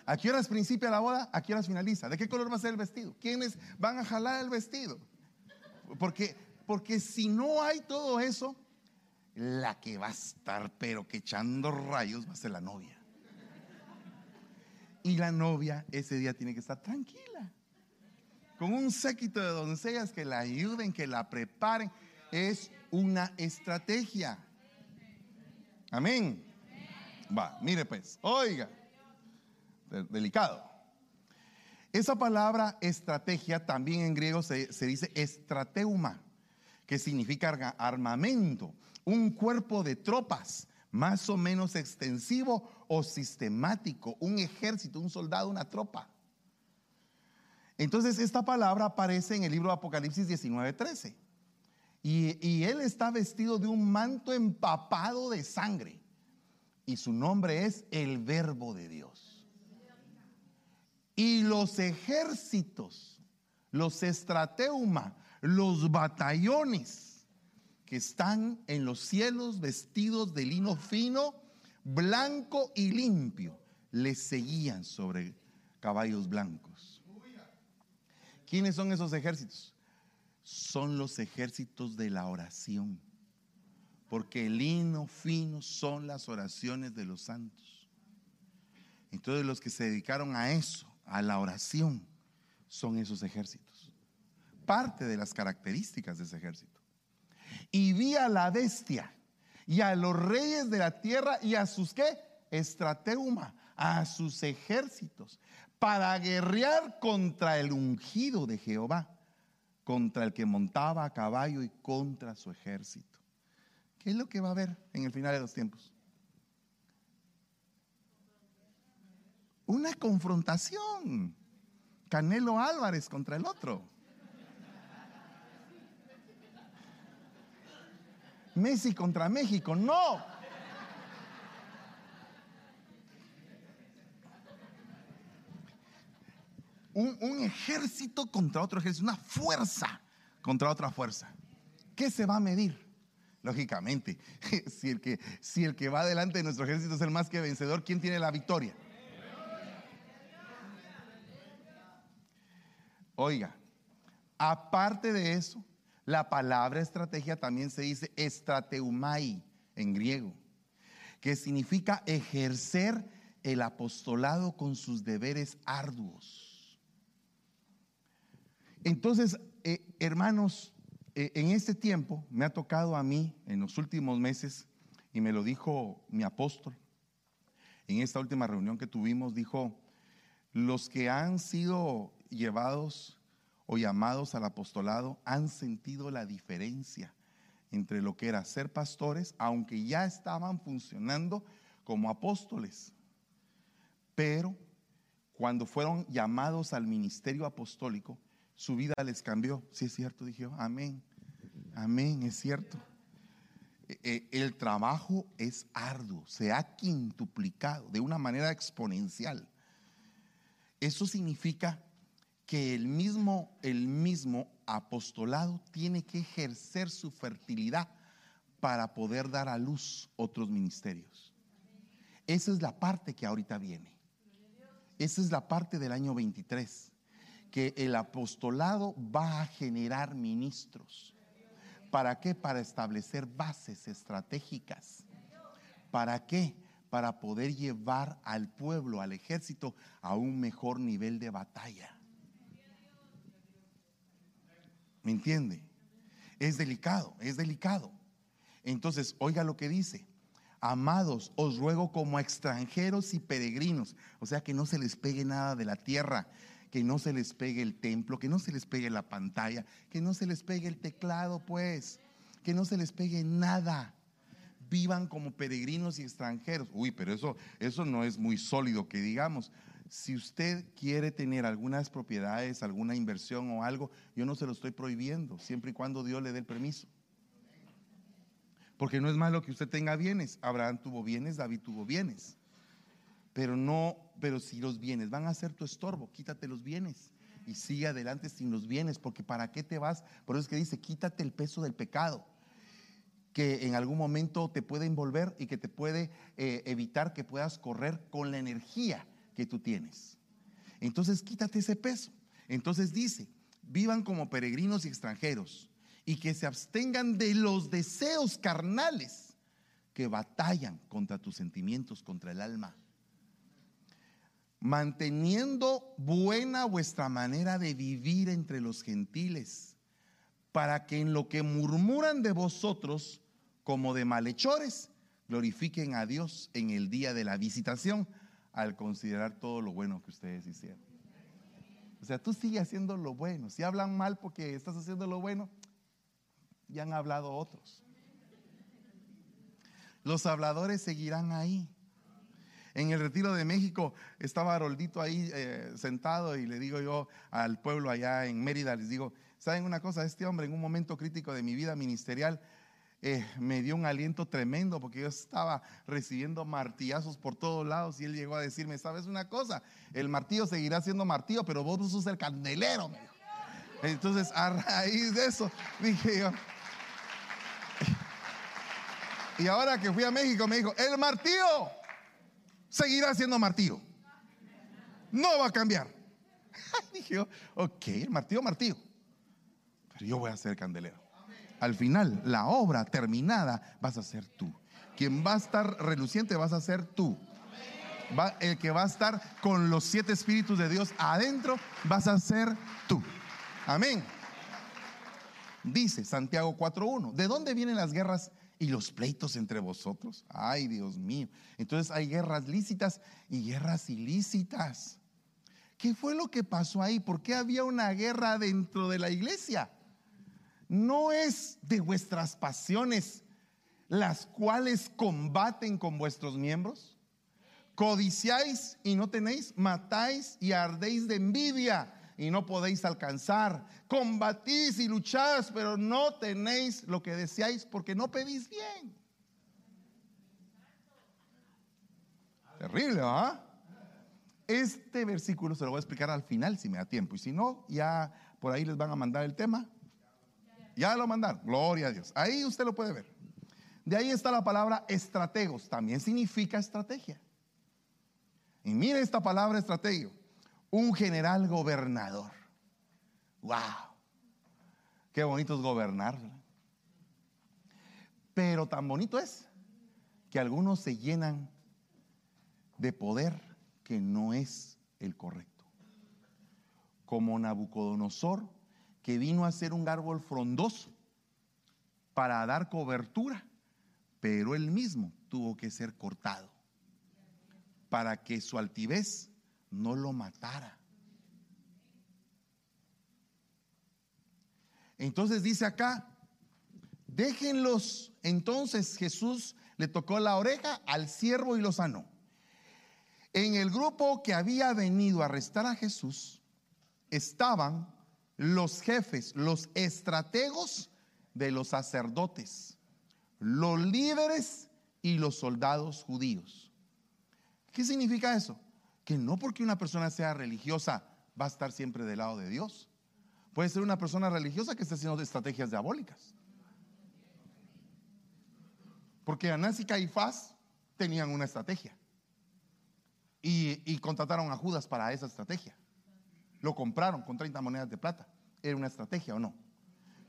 ¿A qué horas principia la boda? ¿A qué horas finaliza? ¿De qué color va a ser el vestido? ¿Quiénes van a jalar el vestido? Porque, porque si no hay todo eso, la que va a estar pero que echando rayos va a ser la novia. Y la novia ese día tiene que estar tranquila. Con un séquito de doncellas que la ayuden, que la preparen. Es una estrategia. Amén. Va, mire pues, oiga delicado. Esa palabra estrategia también en griego se, dice estrateuma, que significa armamento, un cuerpo de tropas más o menos extensivo o sistemático, un ejército, un soldado, una tropa. Entonces esta palabra aparece en el libro de Apocalipsis 19:13. Y, y él está vestido de un manto empapado de sangre. Y su nombre es el verbo de Dios. Y los ejércitos, los estrateuma, los batallones que están en los cielos vestidos de lino fino, blanco y limpio, les seguían sobre caballos blancos. ¿Quiénes son esos ejércitos? Son los ejércitos de la oración. Porque el lino fino son las oraciones de los santos. Entonces los que se dedicaron a eso, a la oración son esos ejércitos. Parte de las características de ese ejército. Y vi a la bestia y a los reyes de la tierra y a sus qué? Estrateuma, a sus ejércitos, para guerrear contra el ungido de Jehová, contra el que montaba a caballo y contra su ejército. ¿Qué es lo que va a haber en el final de los tiempos? Una confrontación. Canelo Álvarez contra el otro. Messi contra México, no. Un, ejército contra otro ejército, una fuerza contra otra fuerza. ¿Qué se va a medir? Lógicamente, si el que, si el que va delante de nuestro ejército es el más que vencedor, ¿quién tiene la victoria? Oiga, aparte de eso, la palabra estrategia también se dice estrateumai en griego, que significa ejercer el apostolado con sus deberes arduos. Entonces, eh, hermanos, eh, en este tiempo me ha tocado a mí, en los últimos meses, y me lo dijo mi apóstol, en esta última reunión que tuvimos, dijo, los que han sido llevados o llamados al apostolado han sentido la diferencia entre lo que era ser pastores, aunque ya estaban funcionando como apóstoles. Pero cuando fueron llamados al ministerio apostólico, su vida les cambió. Si es cierto, dije amén. Amén, es cierto. E, e, el trabajo es arduo, se ha quintuplicado de una manera exponencial. Eso significa que el mismo, el mismo apostolado tiene que ejercer su fertilidad para poder dar a luz otros ministerios. Esa es la parte que ahorita viene. Esa es la parte del año 23, que el apostolado va a generar ministros. ¿Para qué? Para establecer bases estratégicas. ¿Para qué? Para poder llevar al pueblo, al ejército, a un mejor nivel de batalla. ¿Me entiende? Es delicado, es delicado. Entonces, oiga lo que dice. Amados, os ruego como extranjeros y peregrinos, o sea, que no se les pegue nada de la tierra, que no se les pegue el templo, que no se les pegue la pantalla, que no se les pegue el teclado, pues, que no se les pegue nada. Vivan como peregrinos y extranjeros. Uy, pero eso, eso no es muy sólido que digamos. Si usted quiere tener algunas propiedades, alguna inversión o algo, yo no se lo estoy prohibiendo, siempre y cuando Dios le dé el permiso. Porque no es malo que usted tenga bienes. Abraham tuvo bienes, David tuvo bienes. Pero no, pero si los bienes van a ser tu estorbo, quítate los bienes y sigue adelante sin los bienes, porque ¿para qué te vas? Por eso es que dice, quítate el peso del pecado que en algún momento te puede envolver y que te puede eh, evitar que puedas correr con la energía que tú tienes. Entonces quítate ese peso. Entonces dice, vivan como peregrinos y extranjeros y que se abstengan de los deseos carnales que batallan contra tus sentimientos, contra el alma. Manteniendo buena vuestra manera de vivir entre los gentiles, para que en lo que murmuran de vosotros como de malhechores, glorifiquen a Dios en el día de la visitación al considerar todo lo bueno que ustedes hicieron. O sea, tú sigues haciendo lo bueno. Si hablan mal porque estás haciendo lo bueno, ya han hablado otros. Los habladores seguirán ahí. En el retiro de México estaba Haroldito ahí eh, sentado y le digo yo al pueblo allá en Mérida, les digo, ¿saben una cosa? Este hombre en un momento crítico de mi vida ministerial eh, me dio un aliento tremendo porque yo estaba recibiendo martillazos por todos lados y él llegó a decirme, ¿sabes una cosa? El martillo seguirá siendo martillo, pero vos sos el candelero. Entonces, a raíz de eso, dije yo, y ahora que fui a México, me dijo, el martillo seguirá siendo martillo. No va a cambiar. dije yo, ok, el martillo, martillo. Pero yo voy a ser candelero al final, la obra terminada vas a ser tú. Quien va a estar reluciente vas a ser tú. el que va a estar con los siete espíritus de Dios adentro vas a ser tú. Amén. Dice Santiago 4.1, ¿de dónde vienen las guerras y los pleitos entre vosotros? Ay, Dios mío. Entonces hay guerras lícitas y guerras ilícitas. ¿Qué fue lo que pasó ahí? ¿Por qué había una guerra dentro de la iglesia? No es de vuestras pasiones las cuales combaten con vuestros miembros. Codiciáis y no tenéis, matáis y ardéis de envidia y no podéis alcanzar. Combatís y lucháis, pero no tenéis lo que deseáis porque no pedís bien. Terrible, ¿ah? Este versículo se lo voy a explicar al final si me da tiempo. Y si no, ya por ahí les van a mandar el tema. Ya lo mandaron. Gloria a Dios. Ahí usted lo puede ver. De ahí está la palabra estrategos. También significa estrategia. Y mire esta palabra estrategio. Un general gobernador. ¡Wow! Qué bonito es gobernar. Pero tan bonito es que algunos se llenan de poder que no es el correcto. Como Nabucodonosor que vino a ser un árbol frondoso para dar cobertura, pero él mismo tuvo que ser cortado para que su altivez no lo matara. Entonces dice acá, déjenlos. Entonces Jesús le tocó la oreja al siervo y lo sanó. En el grupo que había venido a arrestar a Jesús estaban los jefes, los estrategos de los sacerdotes, los líderes y los soldados judíos. ¿Qué significa eso? Que no porque una persona sea religiosa va a estar siempre del lado de Dios. Puede ser una persona religiosa que esté haciendo estrategias diabólicas. Porque Anás y Caifás tenían una estrategia. Y, y contrataron a Judas para esa estrategia. Lo compraron con 30 monedas de plata. ¿Era una estrategia o no?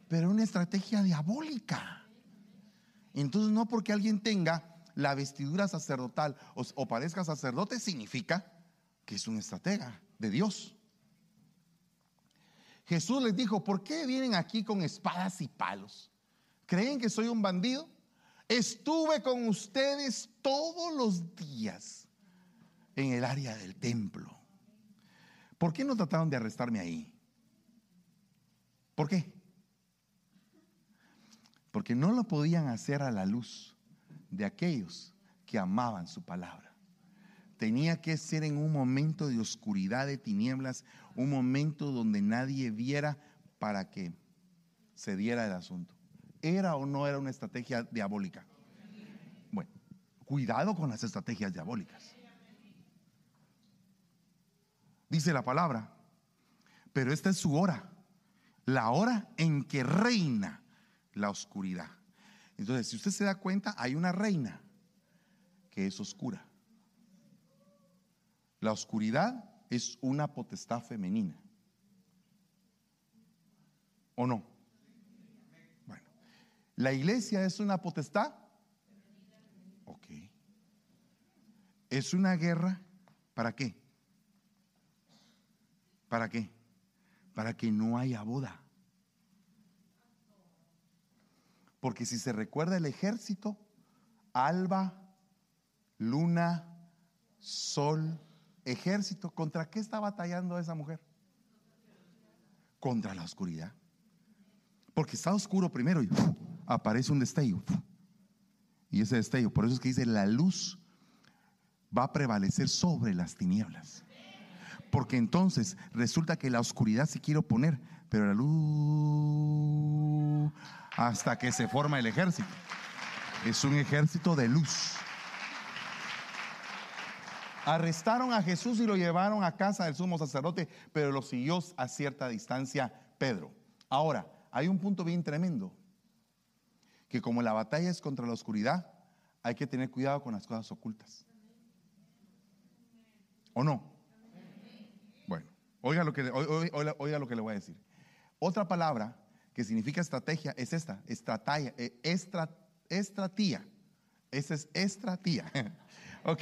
Pero una estrategia diabólica. Entonces no porque alguien tenga la vestidura sacerdotal o, parezca sacerdote significa que es un estratega de Dios. Jesús les dijo, ¿por qué vienen aquí con espadas y palos? ¿Creen que soy un bandido? Estuve con ustedes todos los días en el área del templo. ¿Por qué no trataron de arrestarme ahí? ¿Por qué? Porque no lo podían hacer a la luz de aquellos que amaban su palabra. Tenía que ser en un momento de oscuridad, de tinieblas, un momento donde nadie viera para que se diera el asunto. ¿Era o no era una estrategia diabólica? Bueno, cuidado con las estrategias diabólicas. Dice la palabra, pero esta es su hora, la hora en que reina la oscuridad. Entonces, si usted se da cuenta, hay una reina que es oscura. La oscuridad es una potestad femenina. ¿O no? Bueno, la iglesia es una potestad. Ok. Es una guerra. ¿Para qué? ¿Para qué? Para que no haya boda. Porque si se recuerda el ejército, alba, luna, sol, ejército, ¿contra qué está batallando esa mujer? Contra la oscuridad. Porque está oscuro primero y aparece un destello. Y ese destello, por eso es que dice, la luz va a prevalecer sobre las tinieblas. Porque entonces resulta que la oscuridad se quiere oponer, pero la luz hasta que se forma el ejército. Es un ejército de luz. Arrestaron a Jesús y lo llevaron a casa del sumo sacerdote, pero lo siguió a cierta distancia Pedro. Ahora, hay un punto bien tremendo, que como la batalla es contra la oscuridad, hay que tener cuidado con las cosas ocultas. ¿O no? Oiga lo que, oiga, lo que le voy a decir. Otra palabra que significa estrategia es esta, eh, estratía. Esa es estratía. ok.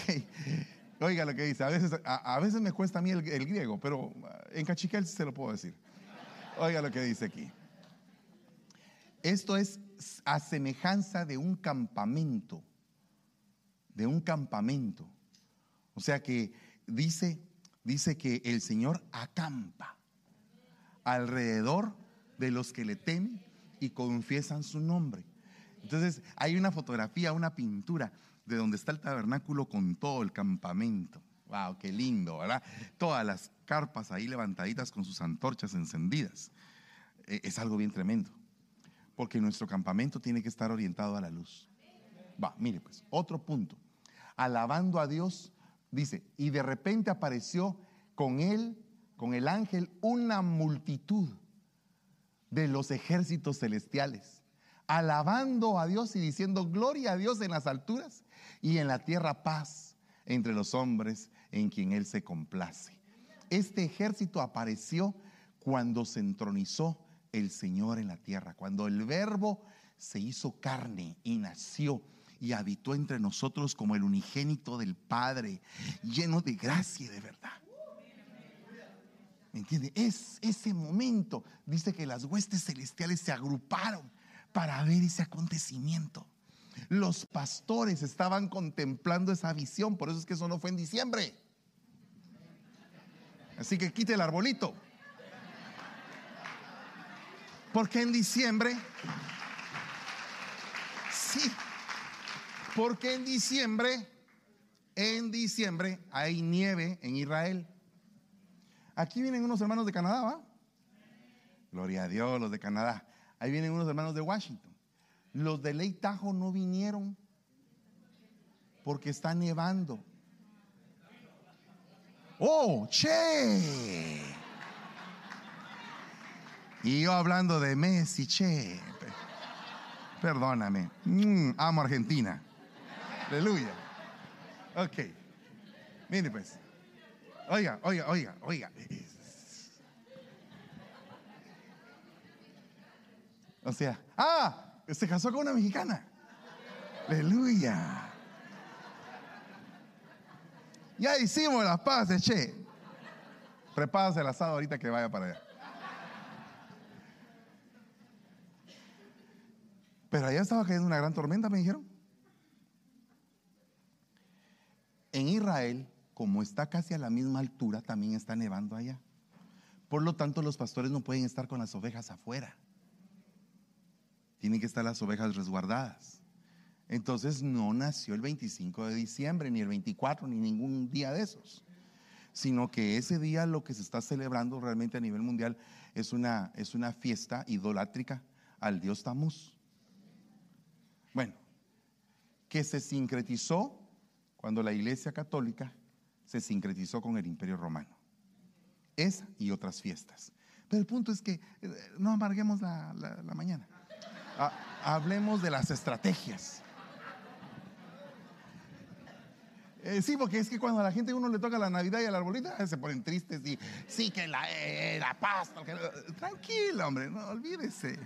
Oiga lo que dice. A veces, a, veces me cuesta a mí el, griego, pero en cachiquel se lo puedo decir. Oiga lo que dice aquí. Esto es a semejanza de un campamento. De un campamento. O sea que dice, dice que el Señor acampa alrededor de los que le temen y confiesan su nombre. Entonces hay una fotografía, una pintura de donde está el tabernáculo con todo el campamento. Wow, qué lindo, ¿verdad? Todas las carpas ahí levantaditas con sus antorchas encendidas. E, es algo bien tremendo. Porque nuestro campamento tiene que estar orientado a la luz. Va, mire pues, otro punto. Alabando a Dios, dice, y de repente apareció con él, con el ángel, una multitud de los ejércitos celestiales, alabando a Dios y diciendo gloria a Dios en las alturas y en la tierra paz entre los hombres en quien Él se complace. Este ejército apareció cuando se entronizó el Señor en la tierra, cuando el verbo se hizo carne y nació y habitó entre nosotros como el unigénito del Padre, lleno de gracia y de verdad. ¿Me entiende? Es ese momento, dice que las huestes celestiales se agruparon para ver ese acontecimiento. Los pastores estaban contemplando esa visión, por eso es que eso no fue en diciembre. Así que quite el arbolito. Porque en diciembre, sí, porque en diciembre, en diciembre hay nieve en Israel. Aquí vienen unos hermanos de Canadá, ¿va? Gloria a Dios, los de Canadá. Ahí vienen unos hermanos de Washington. Los de Ley Tajo no vinieron porque está nevando. Oh, che. Y yo hablando de Messi, che. Perdóname. Mm, amo Argentina. Aleluya. Ok. Mire pues. Oiga, oiga, oiga, oiga. O sea, ah, se casó con una mexicana. Aleluya. Ya hicimos las paces, che. Prepárase el asado ahorita que vaya para allá. Pero allá estaba cayendo una gran tormenta, me dijeron. En Israel, como está casi a la misma altura, también está nevando allá. Por lo tanto, los pastores no pueden estar con las ovejas afuera. Tienen que estar las ovejas resguardadas. Entonces no nació el 25 de diciembre, ni el 24, ni ningún día de esos, sino que ese día lo que se está celebrando realmente a nivel mundial es una, es una fiesta idolátrica al dios Tamuz. Bueno, que se sincretizó cuando la Iglesia Católica se sincretizó con el Imperio Romano. Esa y otras fiestas. Pero el punto es que eh, no amarguemos la, mañana. hablemos de las estrategias. Eh, sí, porque es que cuando a la gente uno le toca la Navidad y a la arbolita, eh, se ponen tristes y sí que la, la pasta. tranquilo, hombre, no olvídese.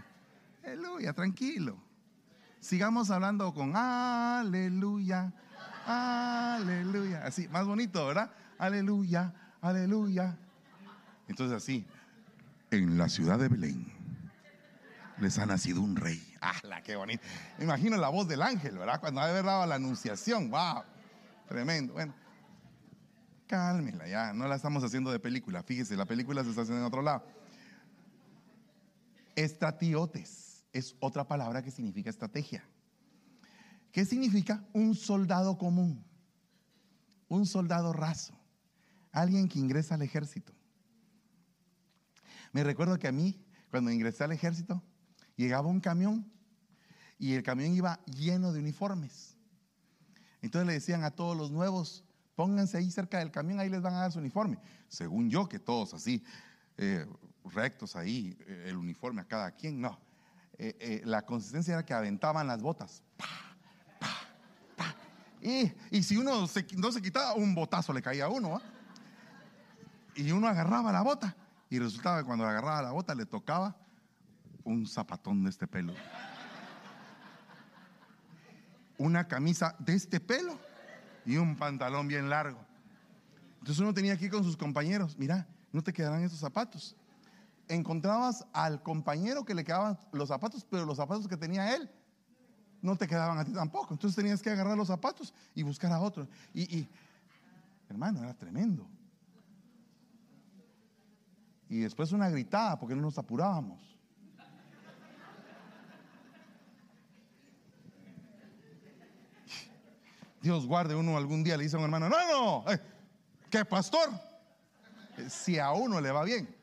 Aleluya, tranquilo. Sigamos hablando con aleluya, aleluya. Así, más bonito, ¿verdad? Aleluya, aleluya. Entonces así, en la ciudad de Belén les ha nacido un rey. ¡Ah, qué bonito! imagino la voz del ángel, ¿verdad? Cuando ha dado la anunciación. ¡Wow! Tremendo. Bueno, cálmela ya, no la estamos haciendo de película. Fíjese, la película se está haciendo en otro lado. Estratiotes es otra palabra que significa estrategia. ¿Qué significa? Un soldado común, un soldado raso, alguien que ingresa al ejército. Me recuerdo que a mí, cuando ingresé al ejército, llegaba un camión y el camión iba lleno de uniformes. Entonces le decían a todos los nuevos, pónganse ahí cerca del camión, ahí les van a dar su uniforme. Según yo, que todos así, eh, rectos ahí, eh, el uniforme a cada quien, no eh, la consistencia era que aventaban las botas. Y, si uno no se quitaba, un botazo le caía a uno. Y uno agarraba la bota. Y resultaba que cuando agarraba la bota le tocaba un zapatón de este pelo. Una camisa de este pelo y un pantalón bien largo. Entonces uno tenía que ir con sus compañeros. Mira, no te quedarán esos zapatos encontrabas al compañero que le quedaban los zapatos, pero los zapatos que tenía él no te quedaban a ti tampoco. Entonces tenías que agarrar los zapatos y buscar a otro. Y, hermano, era tremendo. Y después una gritada porque no nos apurábamos. Dios guarde uno algún día le dice a un hermano, no, no, eh, ¿qué pastor? Si a uno le va bien.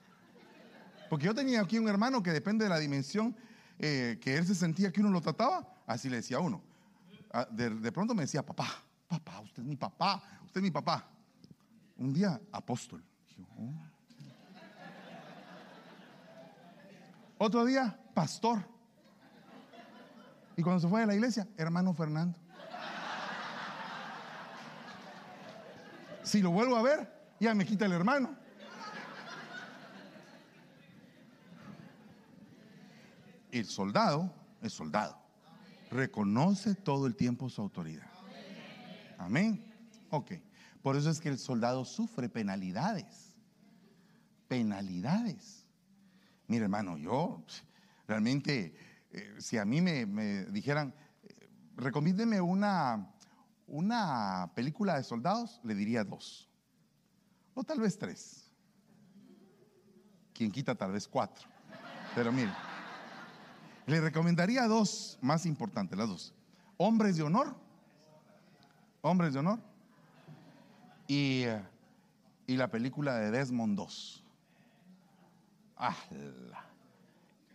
Porque yo tenía aquí un hermano que depende de la dimensión eh, que él se sentía que uno lo trataba, así le decía uno. Ah, de, pronto me decía, papá, papá, usted es mi papá, usted es mi papá. Un día, apóstol. Oh". Otro día, pastor. Y cuando se fue a la iglesia, hermano Fernando. Si lo vuelvo a ver, ya me quita el hermano. el soldado es soldado. Reconoce todo el tiempo su autoridad. Amén. Ok. Por eso es que el soldado sufre penalidades. Penalidades. Mire, hermano, yo realmente, eh, si a mí me, dijeran, eh, una, una película de soldados, le diría dos. O tal vez tres. Quien quita, tal vez cuatro. Pero mire. Le recomendaría dos más importantes, las dos. Hombres de honor. Hombres de honor. Y, y la película de Desmond 2. ¡Ah!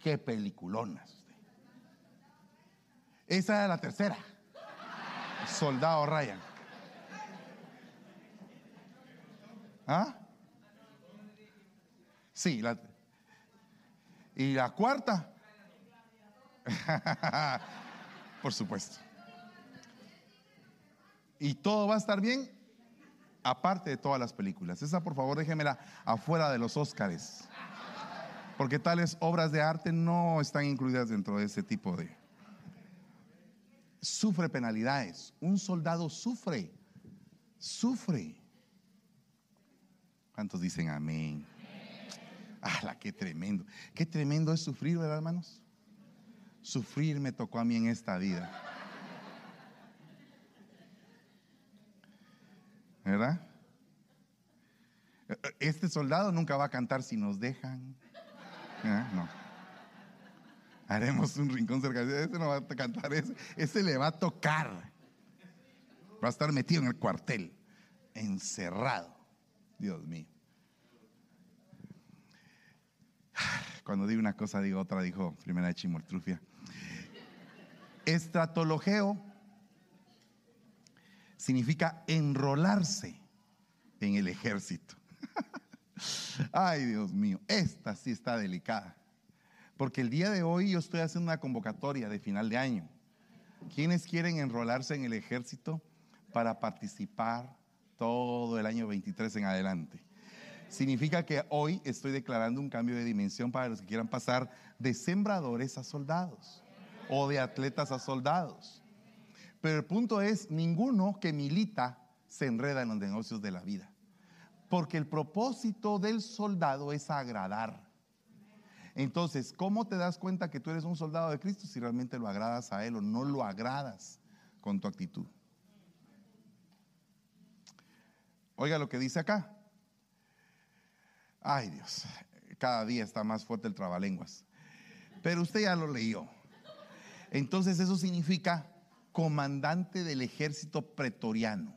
¡Qué peliculonas! Esa es la tercera. Soldado Ryan. ¿Ah? Sí, la, y la cuarta, Por supuesto. Y todo va a estar bien, aparte de todas las películas. Esa, por favor, déjemela afuera de los Óscares. Porque tales obras de arte no están incluidas dentro de ese tipo de... Sufre penalidades. Un soldado sufre. Sufre. ¿Cuántos dicen amén? ¡Ah, qué tremendo! Qué tremendo es sufrir, ¿verdad, hermanos? Sufrir me tocó a mí en esta vida. ¿Verdad? Este soldado nunca va a cantar si nos dejan. ¿Eh? No. Haremos un rincón cerca. Ese no va a cantar, ese, le va a tocar. Va a estar metido en el cuartel, encerrado. Dios mío. Cuando digo una cosa, digo otra, dijo primera de Chimoltrufia. Estratologeo significa enrolarse en el ejército. Ay, Dios mío, esta sí está delicada. Porque el día de hoy yo estoy haciendo una convocatoria de final de año. ¿Quiénes quieren enrolarse en el ejército para participar todo el año 23 en adelante? Significa que hoy estoy declarando un cambio de dimensión para los que quieran pasar de sembradores a soldados o de atletas a soldados. Pero el punto es, ninguno que milita se enreda en los negocios de la vida. Porque el propósito del soldado es agradar. Entonces, ¿cómo te das cuenta que tú eres un soldado de Cristo si realmente lo agradas a Él o no lo agradas con tu actitud? Oiga lo que dice acá. Ay Dios, cada día está más fuerte el trabalenguas. Pero usted ya lo leyó. Entonces eso significa comandante del ejército pretoriano.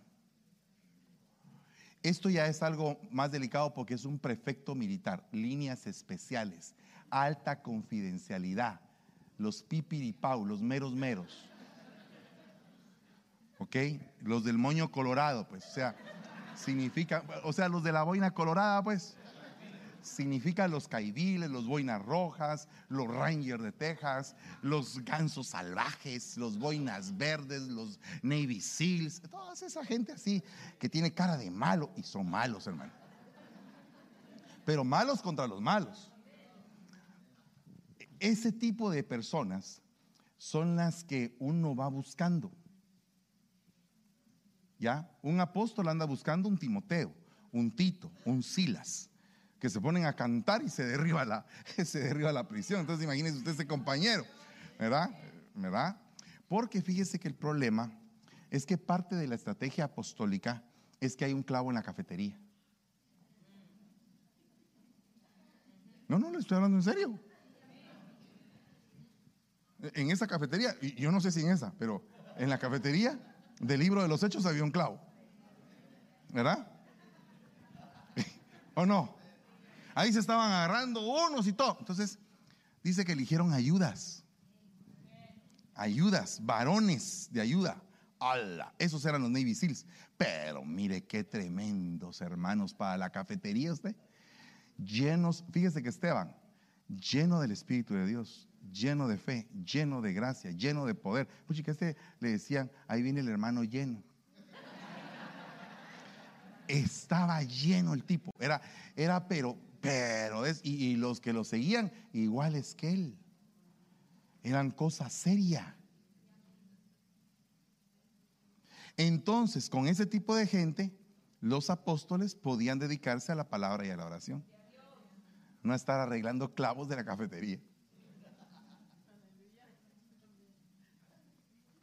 Esto ya es algo más delicado porque es un prefecto militar, líneas especiales, alta confidencialidad, los pipiripau, los meros meros. ¿Ok? Los del moño colorado, pues, o sea, significa, o sea, los de la boina colorada, pues significa los caibiles, los boinas rojas, los rangers de Texas, los gansos salvajes, los boinas verdes, los Navy Seals, toda esa gente así que tiene cara de malo y son malos, hermano. Pero malos contra los malos. Ese tipo de personas son las que uno va buscando. ¿Ya? Un apóstol anda buscando un Timoteo, un Tito, un Silas que se ponen a cantar y se derriba la, se derriba la prisión. Entonces imagínese usted ese compañero, ¿verdad? ¿verdad? Porque fíjese que el problema es que parte de la estrategia apostólica es que hay un clavo en la cafetería. No, no, le estoy hablando en serio. En esa cafetería, yo no sé si en esa, pero en la cafetería del libro de los hechos había un clavo. ¿Verdad? ¿O no? Ahí se estaban agarrando unos y todo. Entonces, dice que eligieron ayudas. Ayudas, varones de ayuda. ¡Hala! Esos eran los Navy. Pero mire qué tremendos hermanos para la cafetería usted. Llenos, fíjese que Esteban, lleno del Espíritu de Dios, lleno de fe, lleno de gracia, lleno de poder. Pues que este le decían, ahí viene el hermano lleno. Estaba lleno el tipo. Era, era pero pero es, y, los que lo seguían, iguales que él. Eran cosas serias. Entonces, con ese tipo de gente, los apóstoles podían dedicarse a la palabra y a la oración. No estar arreglando clavos de la cafetería.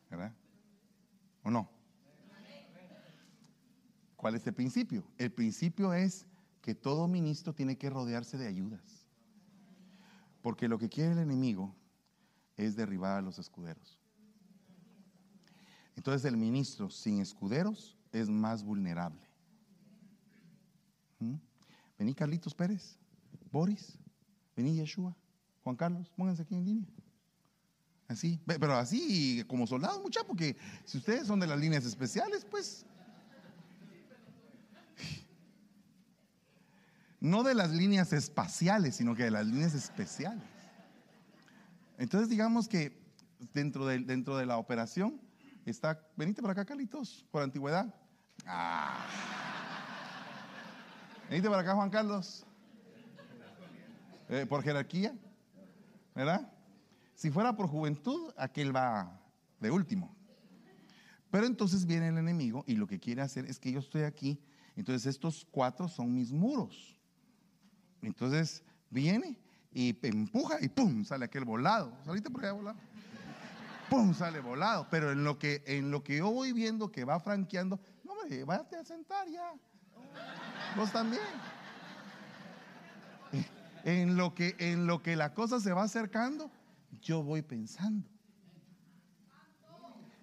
¿Verdad? ¿O no? ¿Cuál es el principio? El principio es que todo ministro tiene que rodearse de ayudas. Porque lo que quiere el enemigo es derribar a los escuderos. Entonces el ministro sin escuderos es más vulnerable. ¿Mm? Vení Carlitos Pérez, Boris, vení Yeshua, Juan Carlos, pónganse aquí en línea. Así, pero así como soldados, mucha, porque si ustedes son de las líneas especiales, pues no de las líneas espaciales, sino que de las líneas especiales. Entonces digamos que dentro de, dentro de la operación está, venite para acá, Carlitos, por antigüedad. Ah. Venite para acá, Juan Carlos. Eh, por jerarquía, ¿verdad? Si fuera por juventud, aquel va de último. Pero entonces viene el enemigo y lo que quiere hacer es que yo estoy aquí. Entonces estos cuatro son mis muros. Entonces viene y empuja y ¡pum! sale aquel volado. ¿Saliste por allá volado? ¡Pum! sale volado. Pero en lo que, en lo que yo voy viendo que va franqueando, no, hombre, váyate a sentar ya. Vos también. En lo, que, en lo que la cosa se va acercando, yo voy pensando.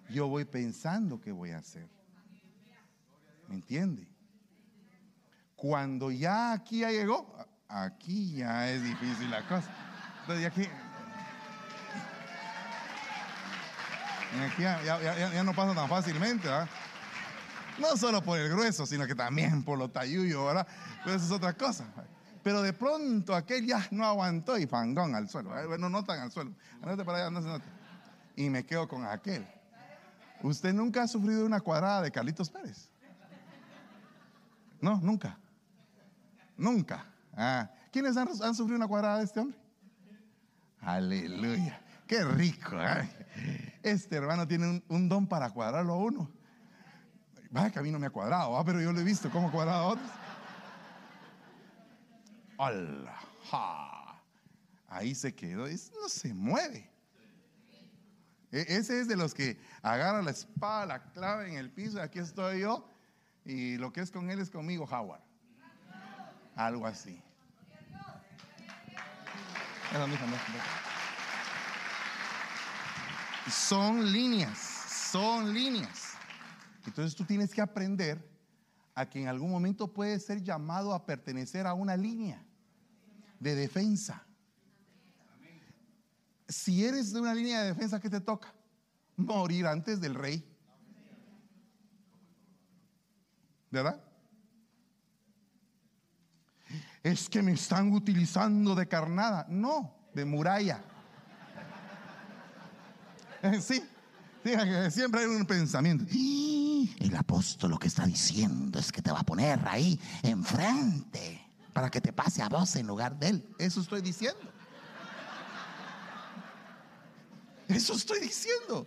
Yo voy pensando qué voy a hacer. ¿Me entiende? Cuando ya aquí ya llegó, aquí ya es difícil la cosa. Entonces, aquí, aquí ya, no pasa tan fácilmente, ¿verdad? No solo por el grueso, sino que también por lo tayuyo, ¿verdad? Pero eso es otra cosa. Pero de pronto aquel ya no aguantó y fangón al suelo. ¿verdad? Bueno, no tan al suelo. Andate para allá, se note. Y me quedo con aquel. ¿Usted nunca ha sufrido una cuadrada de Carlitos Pérez? No, nunca. Nunca. Ah, ¿Quiénes han, sufrido una cuadrada de este hombre? Aleluya. Qué rico. Este hermano tiene un, don para cuadrarlo a uno. Vaya que a mí no me ha cuadrado, ¿va? pero yo lo he visto cómo cuadrado a otros. ¡Hala! ja. Ahí se quedó. es- no se mueve. E- Ese es de los que agarra la espada, la clave en el piso, aquí estoy yo, y lo que es con él es conmigo, Howard. Algo así. Son líneas, son líneas. Entonces tú tienes que aprender a que en algún momento puedes ser llamado a pertenecer a una línea de defensa. Si eres de una línea de defensa, ¿qué te toca? Morir antes del rey. ¿Verdad? Es que me están utilizando de carnada. No, de muralla. Sí, Diga que siempre hay un pensamiento. El apóstol lo que está diciendo es que te va a poner ahí enfrente para que te pase a vos en lugar de él. Eso estoy diciendo. Eso estoy diciendo.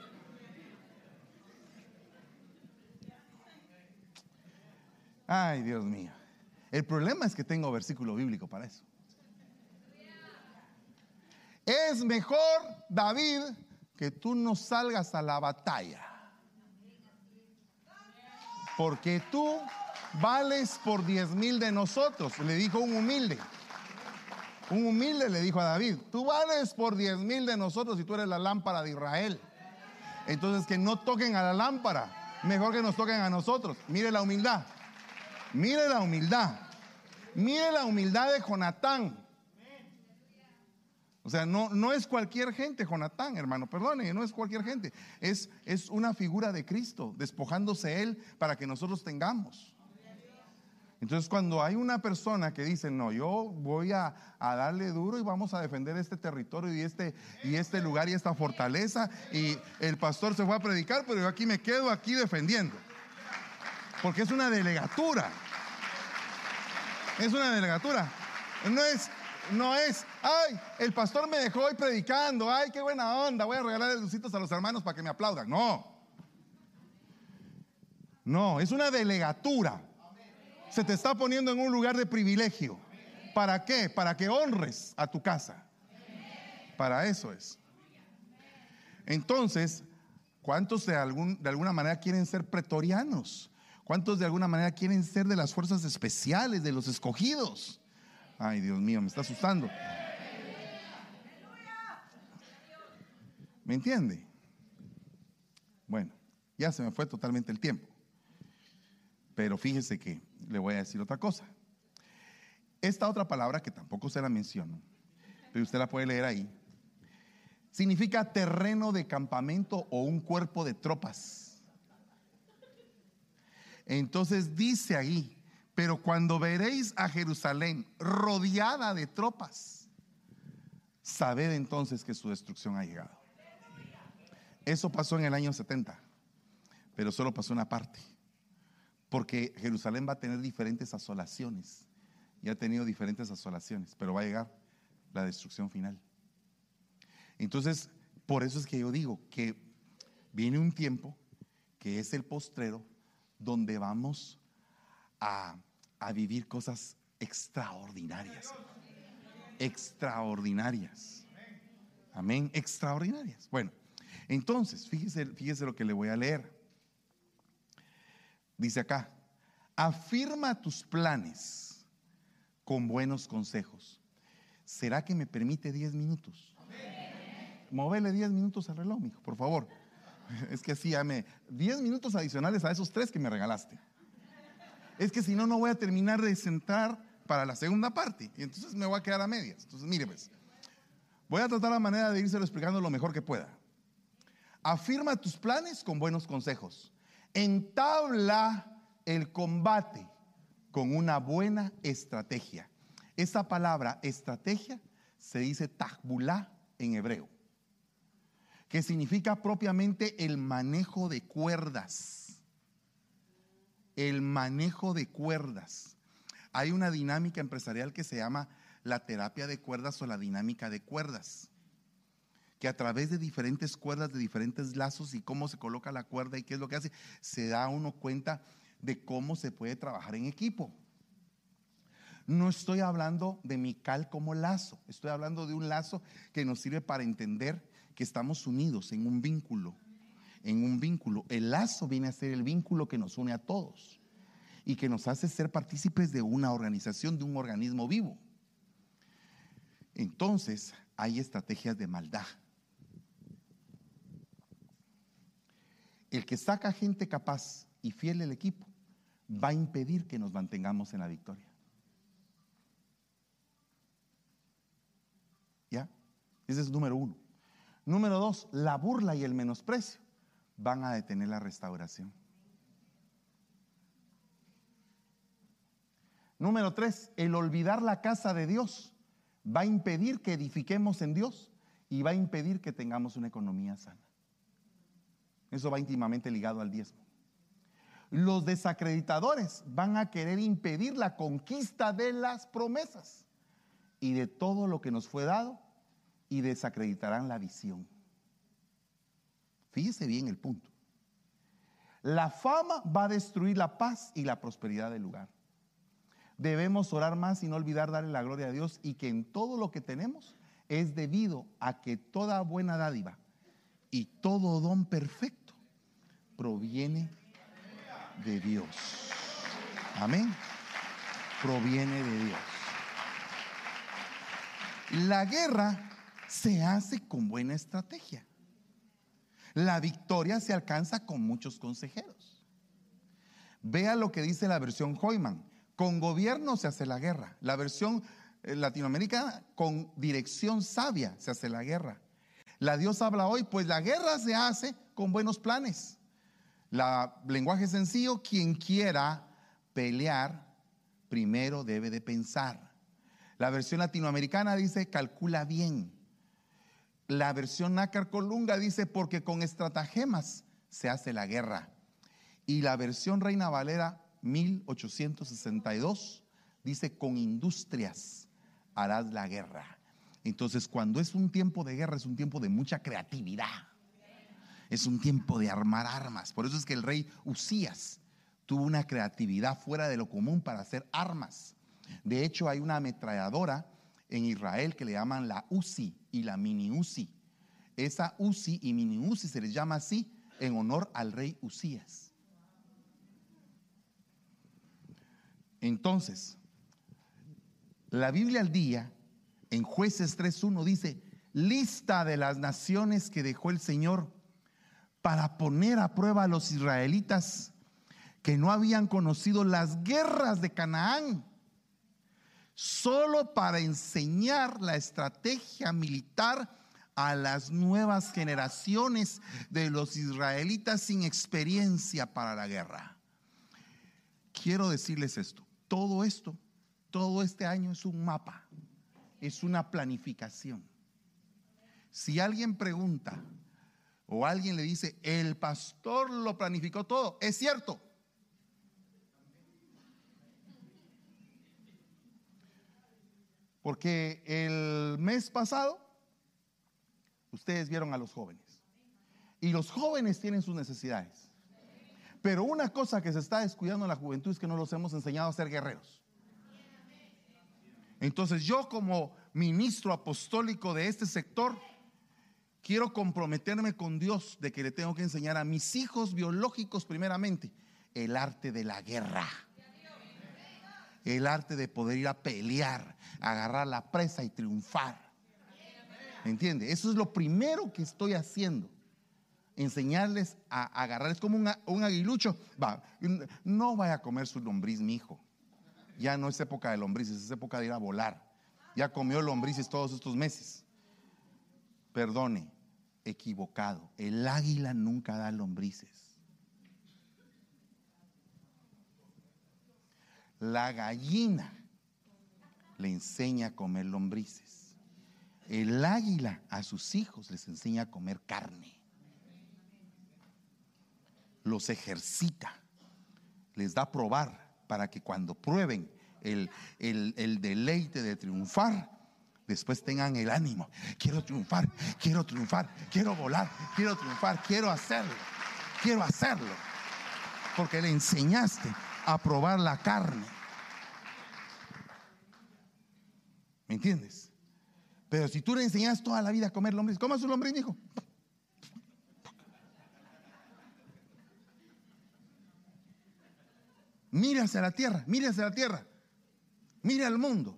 Ay, Dios mío. El problema es que tengo versículo bíblico para eso. Es mejor, David, que tú no salgas a la batalla. Porque tú vales por diez mil de nosotros, le dijo un humilde. Un humilde le dijo a David, tú vales por diez mil de nosotros y tú eres la lámpara de Israel. Entonces que no toquen a la lámpara, mejor que nos toquen a nosotros. Mire la humildad, mire la humildad, mire la humildad de Jonatán. O sea, no, no es cualquier gente, Jonatán, hermano, perdone, no es cualquier gente. Es, es una figura de Cristo, despojándose Él para que nosotros tengamos. Entonces, cuando hay una persona que dice, no, yo voy a, a darle duro y vamos a defender este territorio y este, y este lugar y esta fortaleza, y el pastor se fue a predicar, pero yo aquí me quedo aquí defendiendo. Porque es una delegatura. Es una delegatura. No es, no es, ay, el pastor me dejó hoy predicando, ay, qué buena onda, voy a regalar dulcitos a los hermanos para que me aplaudan. No. No, es una delegatura. Se te está poniendo en un lugar de privilegio. ¿Para qué? Para que honres a tu casa. Para eso es. Entonces, ¿cuántos de, algún, de alguna manera quieren ser pretorianos? ¿Cuántos de alguna manera quieren ser de las fuerzas especiales, de los escogidos? Ay, Dios mío, me está asustando. ¿Me entiende? Bueno, ya se me fue totalmente el tiempo. Pero fíjese que le voy a decir otra cosa. Esta otra palabra que tampoco se la menciono, pero usted la puede leer ahí, significa terreno de campamento o un cuerpo de tropas. Entonces dice ahí, pero cuando veréis a Jerusalén rodeada de tropas, sabed entonces que su destrucción ha llegado. Eso pasó en el año 70, pero solo pasó una parte, porque Jerusalén va a tener diferentes asolaciones, y ha tenido diferentes asolaciones, pero va a llegar la destrucción final. Entonces, por eso es que yo digo que viene un tiempo que es el postrero donde vamos a, a vivir cosas extraordinarias. Extraordinarias. Amén. Extraordinarias. Bueno, entonces, fíjese, fíjese lo que le voy a leer. Dice acá, afirma tus planes con buenos consejos. ¿Será que me permite 10 minutos? Movele 10 minutos al reloj, mijo, por favor. Es que así ya me. 10 minutos adicionales a esos tres que me regalaste. Es que si no, no voy a terminar de sentar para la segunda parte. Y entonces me voy a quedar a medias. Entonces, mire, pues. Voy a tratar la manera de írselo explicando lo mejor que pueda. Afirma tus planes con buenos consejos. Entabla el combate con una buena estrategia. Esa palabra estrategia se dice tahbulá en hebreo, que significa propiamente el manejo de cuerdas. El manejo de cuerdas. Hay una dinámica empresarial que se llama la terapia de cuerdas o la dinámica de cuerdas que a través de diferentes cuerdas, de diferentes lazos y cómo se coloca la cuerda y qué es lo que hace, se da uno cuenta de cómo se puede trabajar en equipo. No estoy hablando de mi cal como lazo, estoy hablando de un lazo que nos sirve para entender que estamos unidos en un vínculo, en un vínculo. El lazo viene a ser el vínculo que nos une a todos y que nos hace ser partícipes de una organización, de un organismo vivo. Entonces, hay estrategias de maldad. El que saca gente capaz y fiel al equipo va a impedir que nos mantengamos en la victoria. ¿Ya? Ese es número uno. Número dos, la burla y el menosprecio van a detener la restauración. Número tres, el olvidar la casa de Dios va a impedir que edifiquemos en Dios y va a impedir que tengamos una economía sana. Eso va íntimamente ligado al diezmo. Los desacreditadores van a querer impedir la conquista de las promesas y de todo lo que nos fue dado y desacreditarán la visión. Fíjese bien el punto. La fama va a destruir la paz y la prosperidad del lugar. Debemos orar más y no olvidar darle la gloria a Dios y que en todo lo que tenemos es debido a que toda buena dádiva y todo don perfecto proviene de Dios. Amén. Proviene de Dios. La guerra se hace con buena estrategia. La victoria se alcanza con muchos consejeros. Vea lo que dice la versión Hoyman. Con gobierno se hace la guerra. La versión eh, latinoamericana, con dirección sabia se hace la guerra. La Dios habla hoy, pues la guerra se hace con buenos planes. La lenguaje sencillo, quien quiera pelear, primero debe de pensar. La versión latinoamericana dice, calcula bien. La versión nácar colunga dice, porque con estratagemas se hace la guerra. Y la versión Reina Valera 1862 dice, con industrias harás la guerra. Entonces, cuando es un tiempo de guerra, es un tiempo de mucha creatividad. Es un tiempo de armar armas. Por eso es que el rey Usías tuvo una creatividad fuera de lo común para hacer armas. De hecho, hay una ametralladora en Israel que le llaman la UCI y la mini UCI. Esa UCI y mini UCI se les llama así en honor al rey Usías. Entonces, la Biblia al día, en jueces 3.1 dice, lista de las naciones que dejó el Señor para poner a prueba a los israelitas que no habían conocido las guerras de Canaán, solo para enseñar la estrategia militar a las nuevas generaciones de los israelitas sin experiencia para la guerra. Quiero decirles esto, todo esto, todo este año es un mapa, es una planificación. Si alguien pregunta, o alguien le dice, el pastor lo planificó todo, es cierto. Porque el mes pasado ustedes vieron a los jóvenes. Y los jóvenes tienen sus necesidades. Pero una cosa que se está descuidando en la juventud es que no los hemos enseñado a ser guerreros. Entonces yo como ministro apostólico de este sector, quiero comprometerme con Dios de que le tengo que enseñar a mis hijos biológicos primeramente el arte de la guerra. El arte de poder ir a pelear, agarrar la presa y triunfar. ¿Entiende? Eso es lo primero que estoy haciendo. Enseñarles a agarrar. Es como un, un aguilucho. Va, no vaya a comer su lombriz, mi hijo. Ya no es época de lombrices, es época de ir a volar. Ya comió lombrices todos estos meses. Perdone, equivocado. El águila nunca da lombrices. La gallina le enseña a comer lombrices. El águila a sus hijos les enseña a comer carne. Los ejercita, les da a probar para que cuando prueben el, el deleite de triunfar, después tengan el ánimo. Quiero triunfar, quiero triunfar, quiero volar, quiero triunfar, quiero hacerlo, quiero hacerlo. Porque le enseñaste a probar la carne. ¿Me entiendes? Pero si tú le enseñas toda la vida a comer lombriz, ¿cómo es su lombriz, hijo? Mire hacia la tierra, mire hacia la tierra, mire al mundo,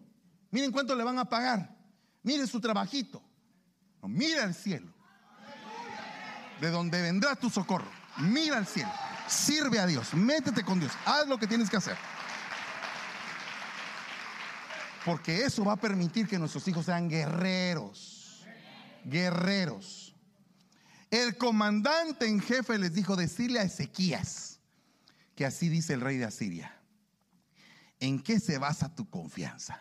miren cuánto le van a pagar, mire su trabajito, mira al cielo, de donde vendrá tu socorro, mira al cielo, sirve a Dios, métete con Dios, haz lo que tienes que hacer. Porque eso va a permitir que nuestros hijos sean guerreros. Guerreros. El comandante en jefe les dijo decirle a Ezequías que así dice el rey de Asiria. ¿En qué se basa tu confianza?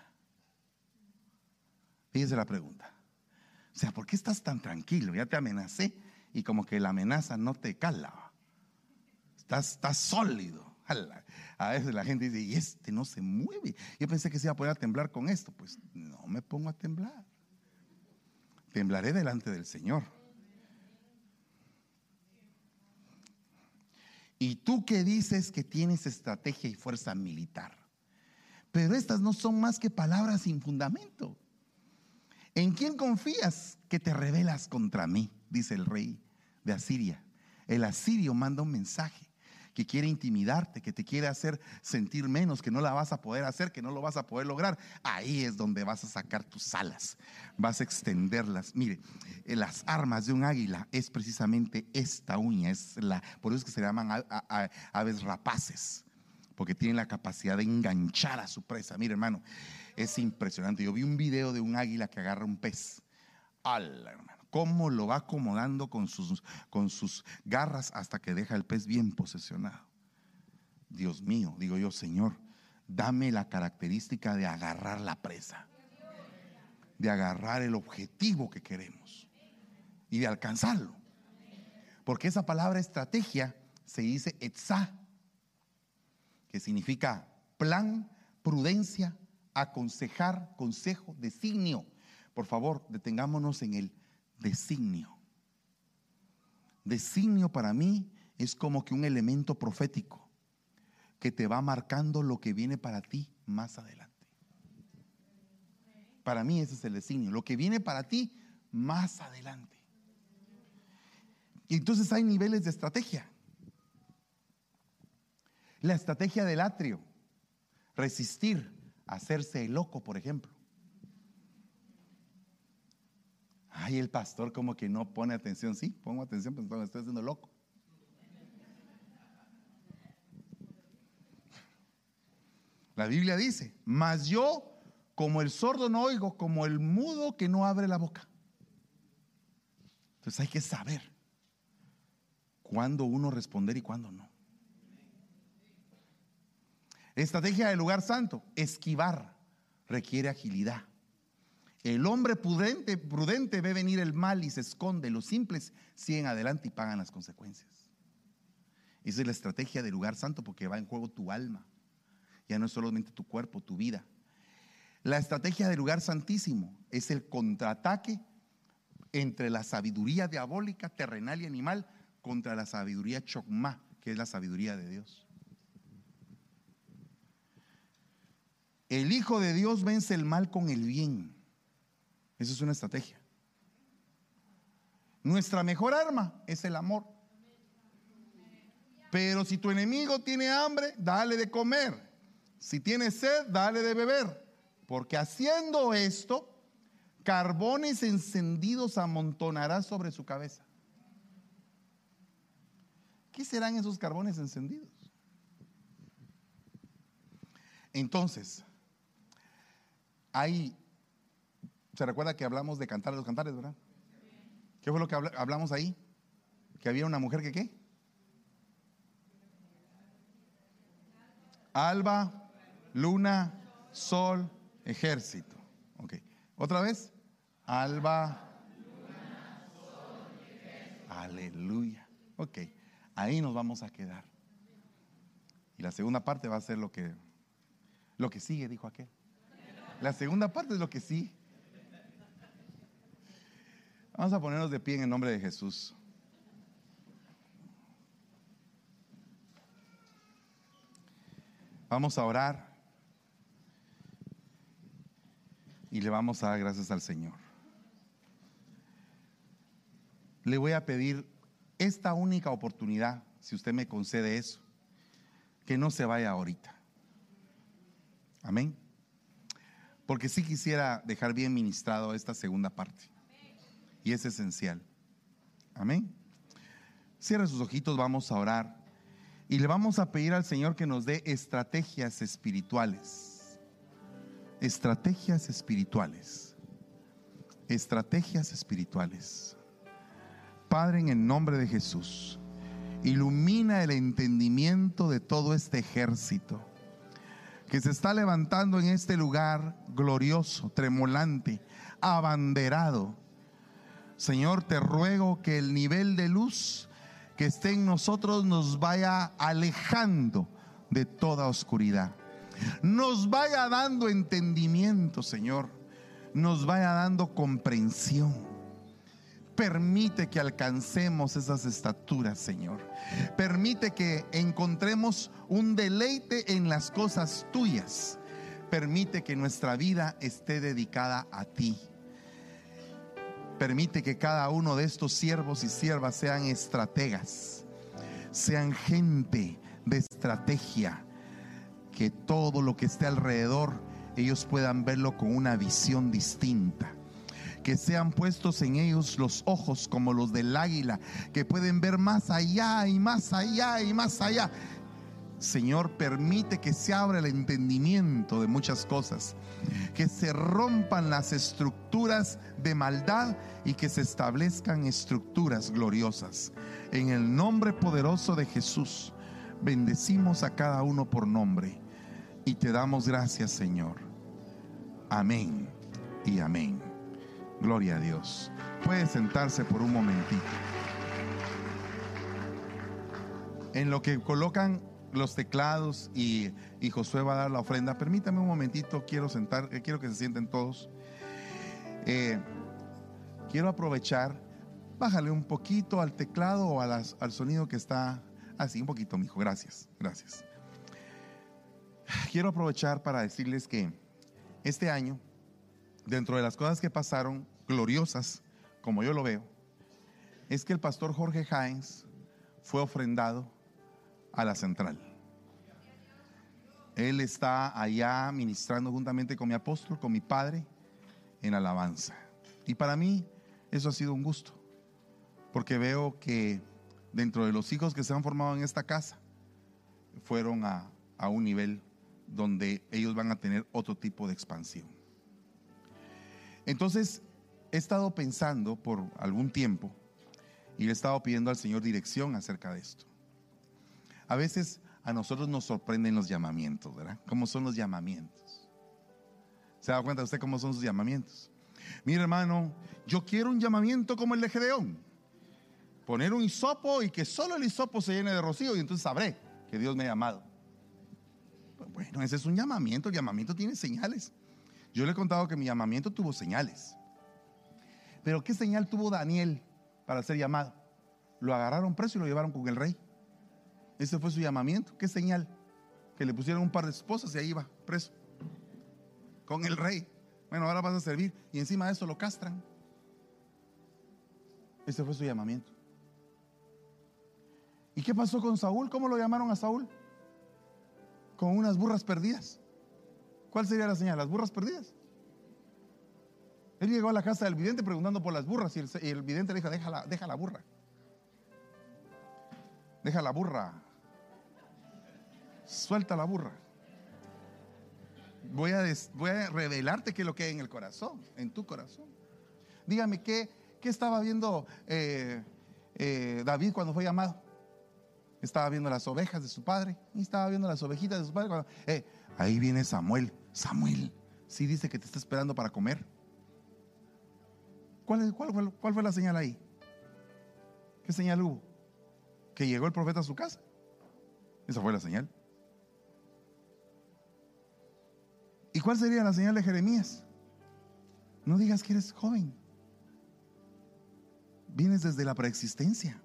Fíjese la pregunta. O sea, ¿por qué estás tan tranquilo? Ya te amenacé y como que la amenaza no te cala. Estás, sólido. A veces la gente dice, y este no se mueve. Yo pensé que se iba a poder a temblar con esto. Pues no me pongo a temblar. Temblaré delante del Señor. Y tú que dices que tienes estrategia y fuerza militar. Pero estas no son más que palabras sin fundamento. ¿En quién confías que te rebelas contra mí? Dice el rey de Asiria. El asirio manda un mensaje que quiere intimidarte, que te quiere hacer sentir menos, que no la vas a poder hacer, que no lo vas a poder lograr, ahí es donde vas a sacar tus alas, vas a extenderlas. Mire, eh, las armas de un águila es precisamente esta uña, es la, por eso es que se llaman aves rapaces, porque tienen la capacidad de enganchar a su presa. Mire, hermano, es impresionante. Yo vi un video de un águila que agarra un pez. Al hermano cómo lo va acomodando con sus, con sus garras hasta que deja el pez bien posesionado. Dios mío, digo yo, Señor, dame la característica de agarrar la presa, de agarrar el objetivo que queremos y de alcanzarlo. Porque esa palabra estrategia se dice etzá, que significa plan, prudencia, aconsejar, consejo, designio. Por favor, detengámonos en el designio. Designio para mí es como que un elemento profético que te va marcando lo que viene para ti más adelante. Para mí ese es el designio, lo que viene para ti más adelante. Y entonces hay niveles de estrategia. La estrategia del atrio, resistir, hacerse loco, por ejemplo. Ay, el pastor como que no pone atención. Sí, pongo atención, pero estoy haciendo loco. La Biblia dice, mas yo como el sordo no oigo, como el mudo que no abre la boca. Entonces hay que saber cuándo uno responder y cuándo no. Estrategia del lugar santo, esquivar requiere agilidad. El hombre prudente, prudente ve venir el mal y se esconde. Los simples siguen adelante y pagan las consecuencias. Esa es la estrategia del lugar santo porque va en juego tu alma. Ya no es solamente tu cuerpo, tu vida. La estrategia del lugar santísimo es el contraataque entre la sabiduría diabólica, terrenal y animal contra la sabiduría chokmah, que es la sabiduría de Dios. El Hijo de Dios vence el mal con el bien. Esa es una estrategia. Nuestra mejor arma es el amor. Pero si tu enemigo tiene hambre, dale de comer. Si tiene sed, dale de beber. Porque haciendo esto, carbones encendidos amontonará sobre su cabeza. ¿Qué serán esos carbones encendidos? Entonces, hay, ¿se recuerda que hablamos de cantar a los cantares, verdad? ¿Qué fue lo que hablamos ahí? Que había una mujer que qué? Alba, luna, sol, ejército. Ok. ¿Otra vez? Alba. Aleluya. Ok. Ahí nos vamos a quedar. Y la segunda parte va a ser lo que lo que sigue, dijo aquel. La segunda parte es lo que sí. Vamos a ponernos de pie en el nombre de Jesús. Vamos a orar y le vamos a dar gracias al Señor. Le voy a pedir esta única oportunidad, si usted me concede eso, que no se vaya ahorita. Amén. Porque sí quisiera dejar bien ministrado esta segunda parte. Y es esencial. Amén. Cierre sus ojitos, vamos a orar. Y le vamos a pedir al Señor que nos dé estrategias espirituales. Estrategias espirituales. Estrategias espirituales. Padre, en el nombre de Jesús, ilumina el entendimiento de todo este ejército que se está levantando en este lugar glorioso, tremolante, abanderado. Señor, te ruego que el nivel de luz que esté en nosotros nos vaya alejando de toda oscuridad. Nos vaya dando entendimiento, Señor. Nos vaya dando comprensión Permite que alcancemos esas estaturas, Señor. Permite que encontremos un deleite en las cosas tuyas. Permite que nuestra vida esté dedicada a ti. Permite que cada uno de estos siervos y siervas sean estrategas, sean gente de estrategia, que todo lo que esté alrededor ellos puedan verlo con una visión distinta que sean puestos en ellos los ojos como los del águila, que pueden ver más allá y más allá y más allá. Señor, permite que se abra el entendimiento de muchas cosas, que se rompan las estructuras de maldad y que se establezcan estructuras gloriosas. En el nombre poderoso de Jesús, bendecimos a cada uno por nombre y te damos gracias, Señor. Amén y amén. Gloria a Dios. Puede sentarse por un momentito. En lo que colocan los teclados y, Josué va a dar la ofrenda, permítame un momentito, quiero sentar, eh, quiero que se sienten todos. Eh, quiero aprovechar, bájale un poquito al teclado o al sonido que está así, un poquito, mijo, gracias, gracias. Quiero aprovechar para decirles que este año dentro de las cosas que pasaron gloriosas, como yo lo veo, es que el pastor Jorge Hines fue ofrendado a la central. Él está allá ministrando juntamente con mi apóstol, con mi padre, en alabanza. Y para mí eso ha sido un gusto, porque veo que dentro de los hijos que se han formado en esta casa, fueron a, a un nivel donde ellos van a tener otro tipo de expansión. Entonces, he estado pensando por algún tiempo y le he estado pidiendo al Señor dirección acerca de esto. A veces a nosotros nos sorprenden los llamamientos, ¿verdad? ¿Cómo son los llamamientos? ¿Se da cuenta usted cómo son sus llamamientos? Mire, hermano, yo quiero un llamamiento como el de Gedeón. Poner un hisopo y que solo el hisopo se llene de rocío y entonces sabré que Dios me ha llamado. Bueno, ese es un llamamiento. El llamamiento tiene señales. Yo le he contado que mi llamamiento tuvo señales. Pero ¿qué señal tuvo Daniel para ser llamado? Lo agarraron preso y lo llevaron con el rey. Ese fue su llamamiento. ¿Qué señal? Que le pusieron un par de esposas y ahí iba, preso. Con el rey. Bueno, ahora vas a servir. Y encima de eso lo castran. Ese fue su llamamiento. ¿Y qué pasó con Saúl? ¿Cómo lo llamaron a Saúl? Con unas burras perdidas. ¿Cuál sería la señal? Las burras perdidas. Él llegó a la casa del vidente preguntando por las burras y el, vidente le dijo, deja la, deja la burra. Deja la burra. Suelta la burra. Voy a, revelarte qué es lo que hay en el corazón, en tu corazón. Dígame, ¿qué, qué estaba viendo eh, eh, David cuando fue llamado? Estaba viendo las ovejas de su padre y estaba viendo las ovejitas de su padre. eh, ahí viene Samuel. Samuel, sí dice que te está esperando para comer. ¿Cuál, cuál fue la señal ahí? ¿Qué señal hubo? Que llegó el profeta a su casa. Esa fue la señal. ¿Y cuál sería la señal de Jeremías? No digas que eres joven. Vienes desde la preexistencia.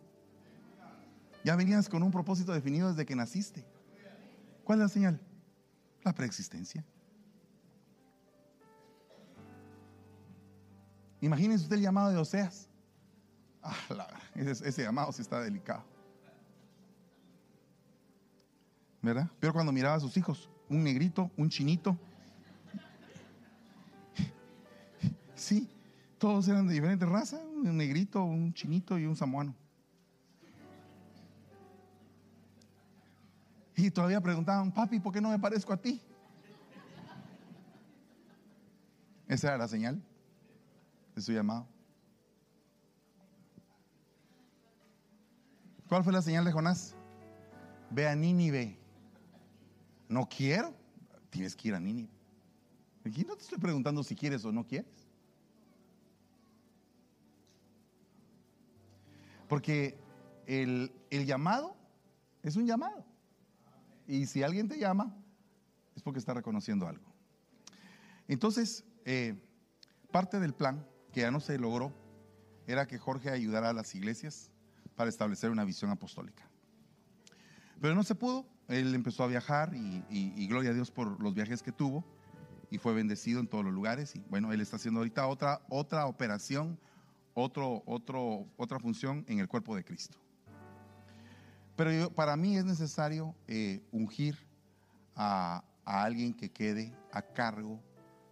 Ya venías con un propósito definido desde que naciste. ¿Cuál es la señal? La preexistencia. Imagínense usted el llamado de Oseas. Ah, la- ese, ese llamado sí está delicado. ¿Verdad? Pero cuando miraba a sus hijos, un negrito, un chinito. Sí, todos eran de diferentes razas, un negrito, un chinito y un samoano. Y todavía preguntaban, papi, ¿por qué no me parezco a ti? Esa era la señal de su llamado. ¿Cuál fue la señal de Jonás? Ve a Nínive. No quiero. Tienes que ir a Nínive. Aquí no te estoy preguntando si quieres o no quieres. Porque el, el llamado es un llamado. Y si alguien te llama, es porque está reconociendo algo. Entonces, eh, parte del plan, que ya no se logró, era que Jorge ayudara a las iglesias para establecer una visión apostólica. Pero no se pudo, él empezó a viajar y, y- gloria a Dios por los viajes que tuvo y fue bendecido en todos los lugares. Y bueno, él está haciendo ahorita otra, otra operación, otro, otro, otra función en el cuerpo de Cristo. Pero yo- para mí es necesario eh, ungir a, a alguien que quede a cargo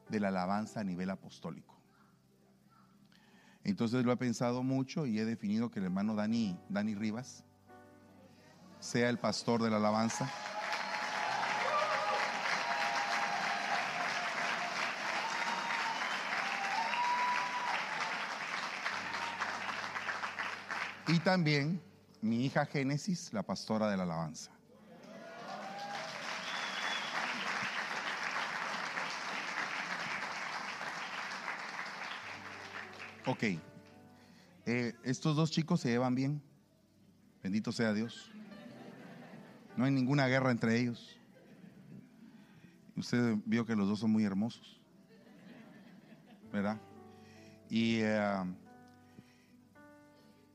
de la alabanza a nivel apostólico. Entonces lo he pensado mucho y he definido que el hermano Dani, Dani Rivas sea el pastor de la alabanza. Y también mi hija Génesis, la pastora de la alabanza. Ok. Eh, estos dos chicos se llevan bien. Bendito sea Dios. No hay ninguna guerra entre ellos. Usted vio que los dos son muy hermosos. ¿Verdad? Y, eh,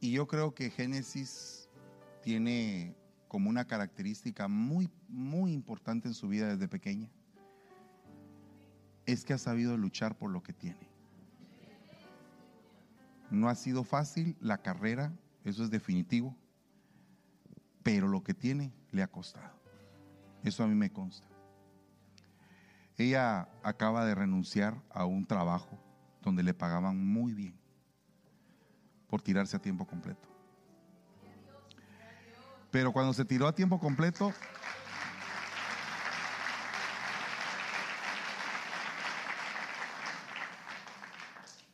y yo creo que Génesis tiene como una característica muy, muy importante en su vida desde pequeña. Es que ha sabido luchar por lo que tiene. No ha sido fácil la carrera, eso es definitivo, pero lo que tiene le ha costado. Eso a mí me consta. Ella acaba de renunciar a un trabajo donde le pagaban muy bien por tirarse a tiempo completo. Pero cuando se tiró a tiempo completo,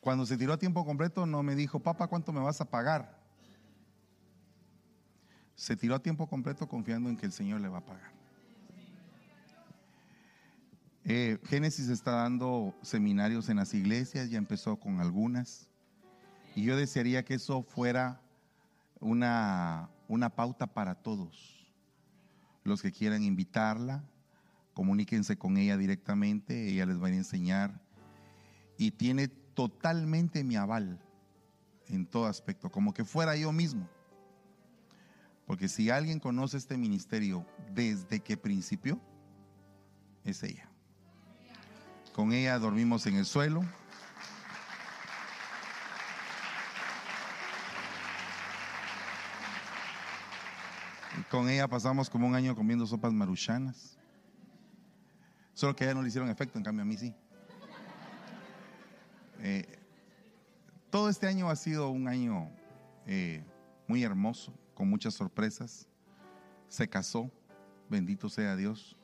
Cuando se tiró a tiempo completo no me dijo, papá, ¿cuánto me vas a pagar? Se tiró a tiempo completo confiando en que el Señor le va a pagar. Eh, Génesis está dando seminarios en las iglesias, ya empezó con algunas. Y yo desearía que eso fuera una, una pauta para todos. Los que quieran invitarla, comuníquense con ella directamente, ella les va a enseñar. Y tiene totalmente mi aval en todo aspecto, como que fuera yo mismo. Porque si alguien conoce este ministerio desde que principió, es ella. Con ella dormimos en el suelo. Con ella pasamos como un año comiendo sopas maruchanas. Solo que a ella no le hicieron efecto, en cambio a mí sí. Eh, todo este año ha sido un año eh, muy hermoso, con muchas sorpresas. Se casó, bendito sea Dios.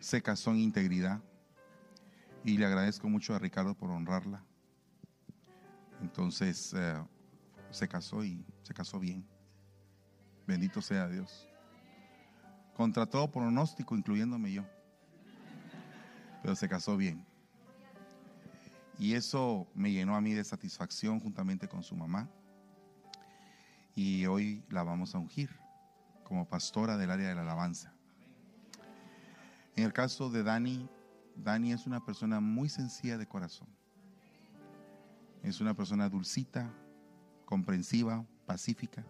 Se casó en integridad. Y le agradezco mucho a Ricardo por honrarla. Entonces eh, se casó y se casó bien. Bendito sea Dios. Contra todo pronóstico, incluyéndome yo. Pero se casó bien. Y eso me llenó a mí de satisfacción juntamente con su mamá. Y hoy la vamos a ungir como pastora del área de la alabanza. En el caso de Dani, Dani es una persona muy sencilla de corazón. Es una persona dulcita, comprensiva, pacífica.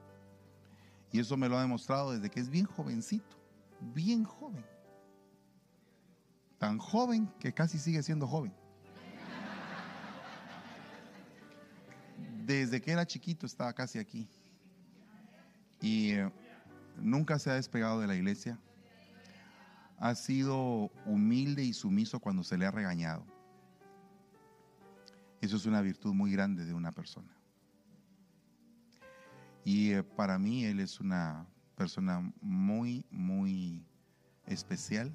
Y eso me lo ha demostrado desde que es bien jovencito, bien joven. Tan joven que casi sigue siendo joven. Desde que era chiquito estaba casi aquí. Y eh, nunca se ha despegado de la iglesia. Ha sido humilde y sumiso cuando se le ha regañado. Eso es una virtud muy grande de una persona. Y eh, para mí él es una persona muy, muy especial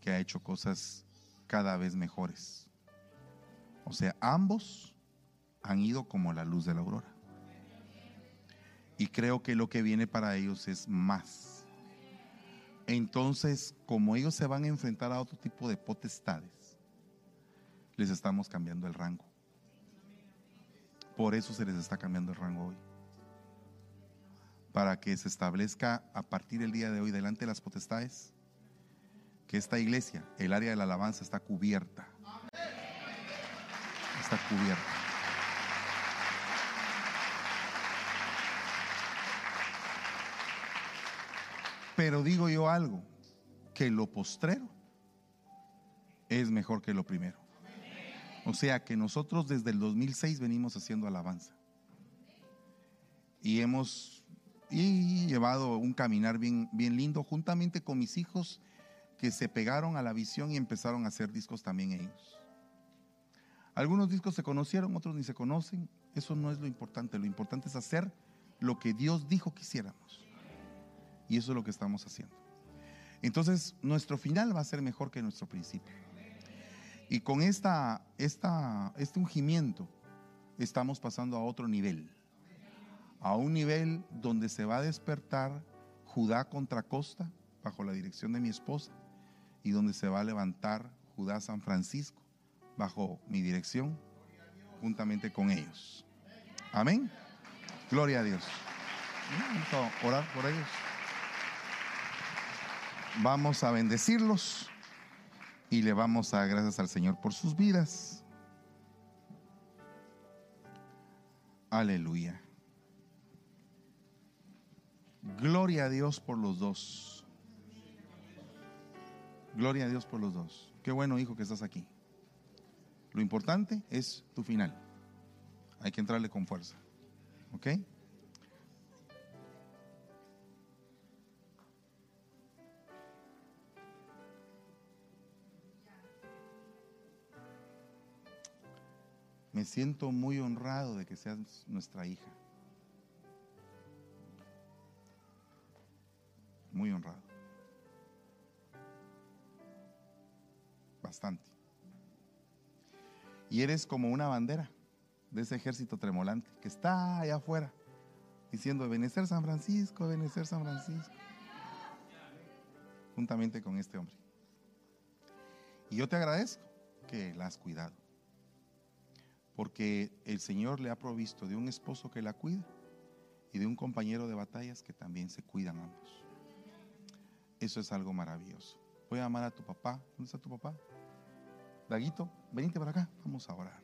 que ha hecho cosas cada vez mejores. O sea, ambos han ido como la luz de la aurora. Y creo que lo que viene para ellos es más. Entonces, como ellos se van a enfrentar a otro tipo de potestades, les estamos cambiando el rango. Por eso se les está cambiando el rango hoy. Para que se establezca a partir del día de hoy delante de las potestades que esta iglesia, el área de la alabanza, está cubierta. Está cubierta. Pero digo yo algo, que lo postrero es mejor que lo primero. O sea que nosotros desde el 2006 venimos haciendo alabanza. Y hemos y llevado un caminar bien, bien lindo juntamente con mis hijos que se pegaron a la visión y empezaron a hacer discos también ellos. Algunos discos se conocieron, otros ni se conocen. Eso no es lo importante. Lo importante es hacer lo que Dios dijo que hiciéramos. Y eso es lo que estamos haciendo. Entonces, nuestro final va a ser mejor que nuestro principio. Y con esta, esta, este ungimiento estamos pasando a otro nivel. A un nivel donde se va a despertar Judá contra Costa bajo la dirección de mi esposa y donde se va a levantar Judá San Francisco bajo mi dirección juntamente con ellos. Amén. Gloria a Dios. Vamos a orar por ellos. Vamos a bendecirlos y le vamos a dar gracias al Señor por sus vidas. Aleluya. Gloria a Dios por los dos. Gloria a Dios por los dos. Qué bueno, hijo, que estás aquí. Lo importante es tu final. Hay que entrarle con fuerza. ¿Ok? Me siento muy honrado de que seas nuestra hija. Muy honrado. Bastante. Y eres como una bandera de ese ejército tremolante que está allá afuera diciendo, Benecer San Francisco, Benecer San Francisco. Juntamente con este hombre. Y yo te agradezco que la has cuidado. Porque el Señor le ha provisto de un esposo que la cuida y de un compañero de batallas que también se cuidan ambos. Eso es algo maravilloso. Voy a llamar a tu papá. ¿Dónde está tu papá? Daguito, venite para acá. Vamos a orar.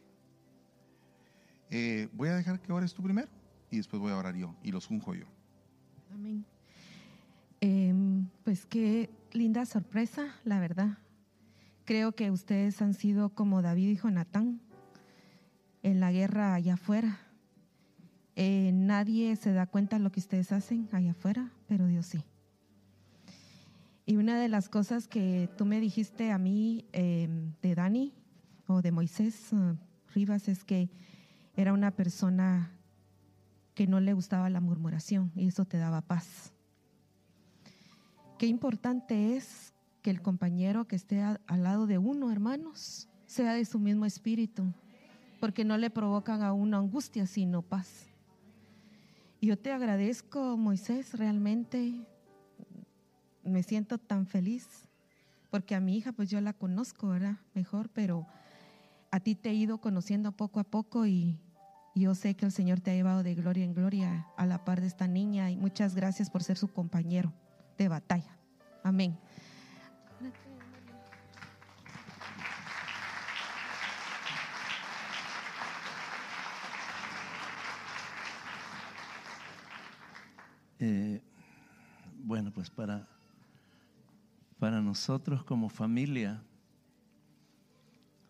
Eh, voy a dejar que ores tú primero y después voy a orar yo y los unjo yo. Amén. Em, pues qué linda sorpresa, la verdad. Creo que ustedes han sido como David y Jonatán en la guerra allá afuera. Eh, nadie se da cuenta de lo que ustedes hacen allá afuera, pero Dios sí. Y una de las cosas que tú me dijiste a mí eh, de Dani o de Moisés uh, Rivas es que era una persona que no le gustaba la murmuración y eso te daba paz. Qué importante es que el compañero que esté al lado de uno, hermanos, sea de su mismo espíritu, porque no le provocan a uno angustia, sino paz. Yo te agradezco, Moisés, realmente me siento tan feliz, porque a mi hija pues yo la conozco, ¿verdad? Mejor, pero a ti te he ido conociendo poco a poco y, yo sé que el Señor te ha llevado de gloria en gloria a la par de esta niña y muchas gracias por ser su compañero de batalla. Amén. Eh, bueno, pues para, para nosotros como familia,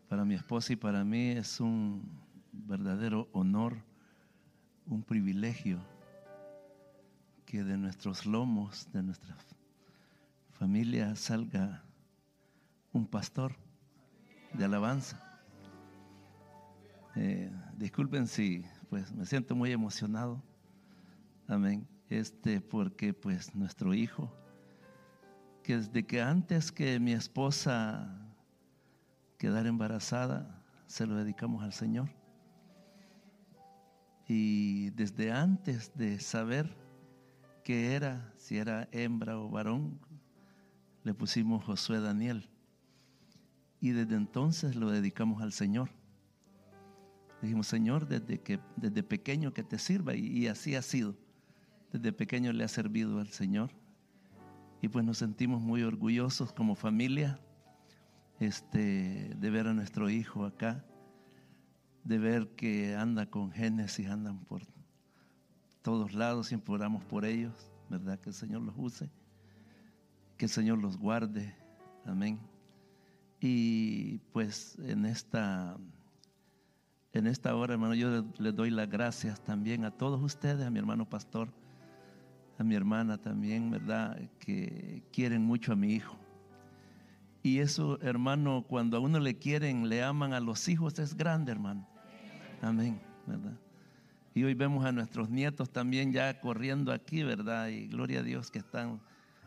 para mi esposa y para mí es un verdadero honor, un privilegio que de nuestros lomos, de nuestra familia salga un pastor de alabanza. Eh, disculpen si pues me siento muy emocionado. Amén. Este porque pues nuestro hijo que desde que antes que mi esposa quedar embarazada, se lo dedicamos al Señor. Y desde antes de saber qué era, si era hembra o varón, le pusimos Josué Daniel. Y desde entonces lo dedicamos al Señor. Dijimos, Señor, desde, que, desde pequeño que te sirva, y así ha sido. Desde pequeño le ha servido al Señor. Y pues nos sentimos muy orgullosos como familia este, de ver a nuestro hijo acá, de ver que anda con Génesis, andan por todos lados, siempre oramos por ellos, ¿verdad? Que el Señor los use, que el Señor los guarde, amén. Y pues en esta, en esta hora, hermano, yo les doy las gracias también a todos ustedes, a mi hermano pastor, a mi hermana también, ¿verdad? Que quieren mucho a mi hijo. Y eso, hermano, cuando a uno le quieren, le aman a los hijos, es grande, hermano. Amén, ¿verdad? Y hoy vemos a nuestros nietos también ya corriendo aquí, ¿verdad? Y gloria a Dios que están,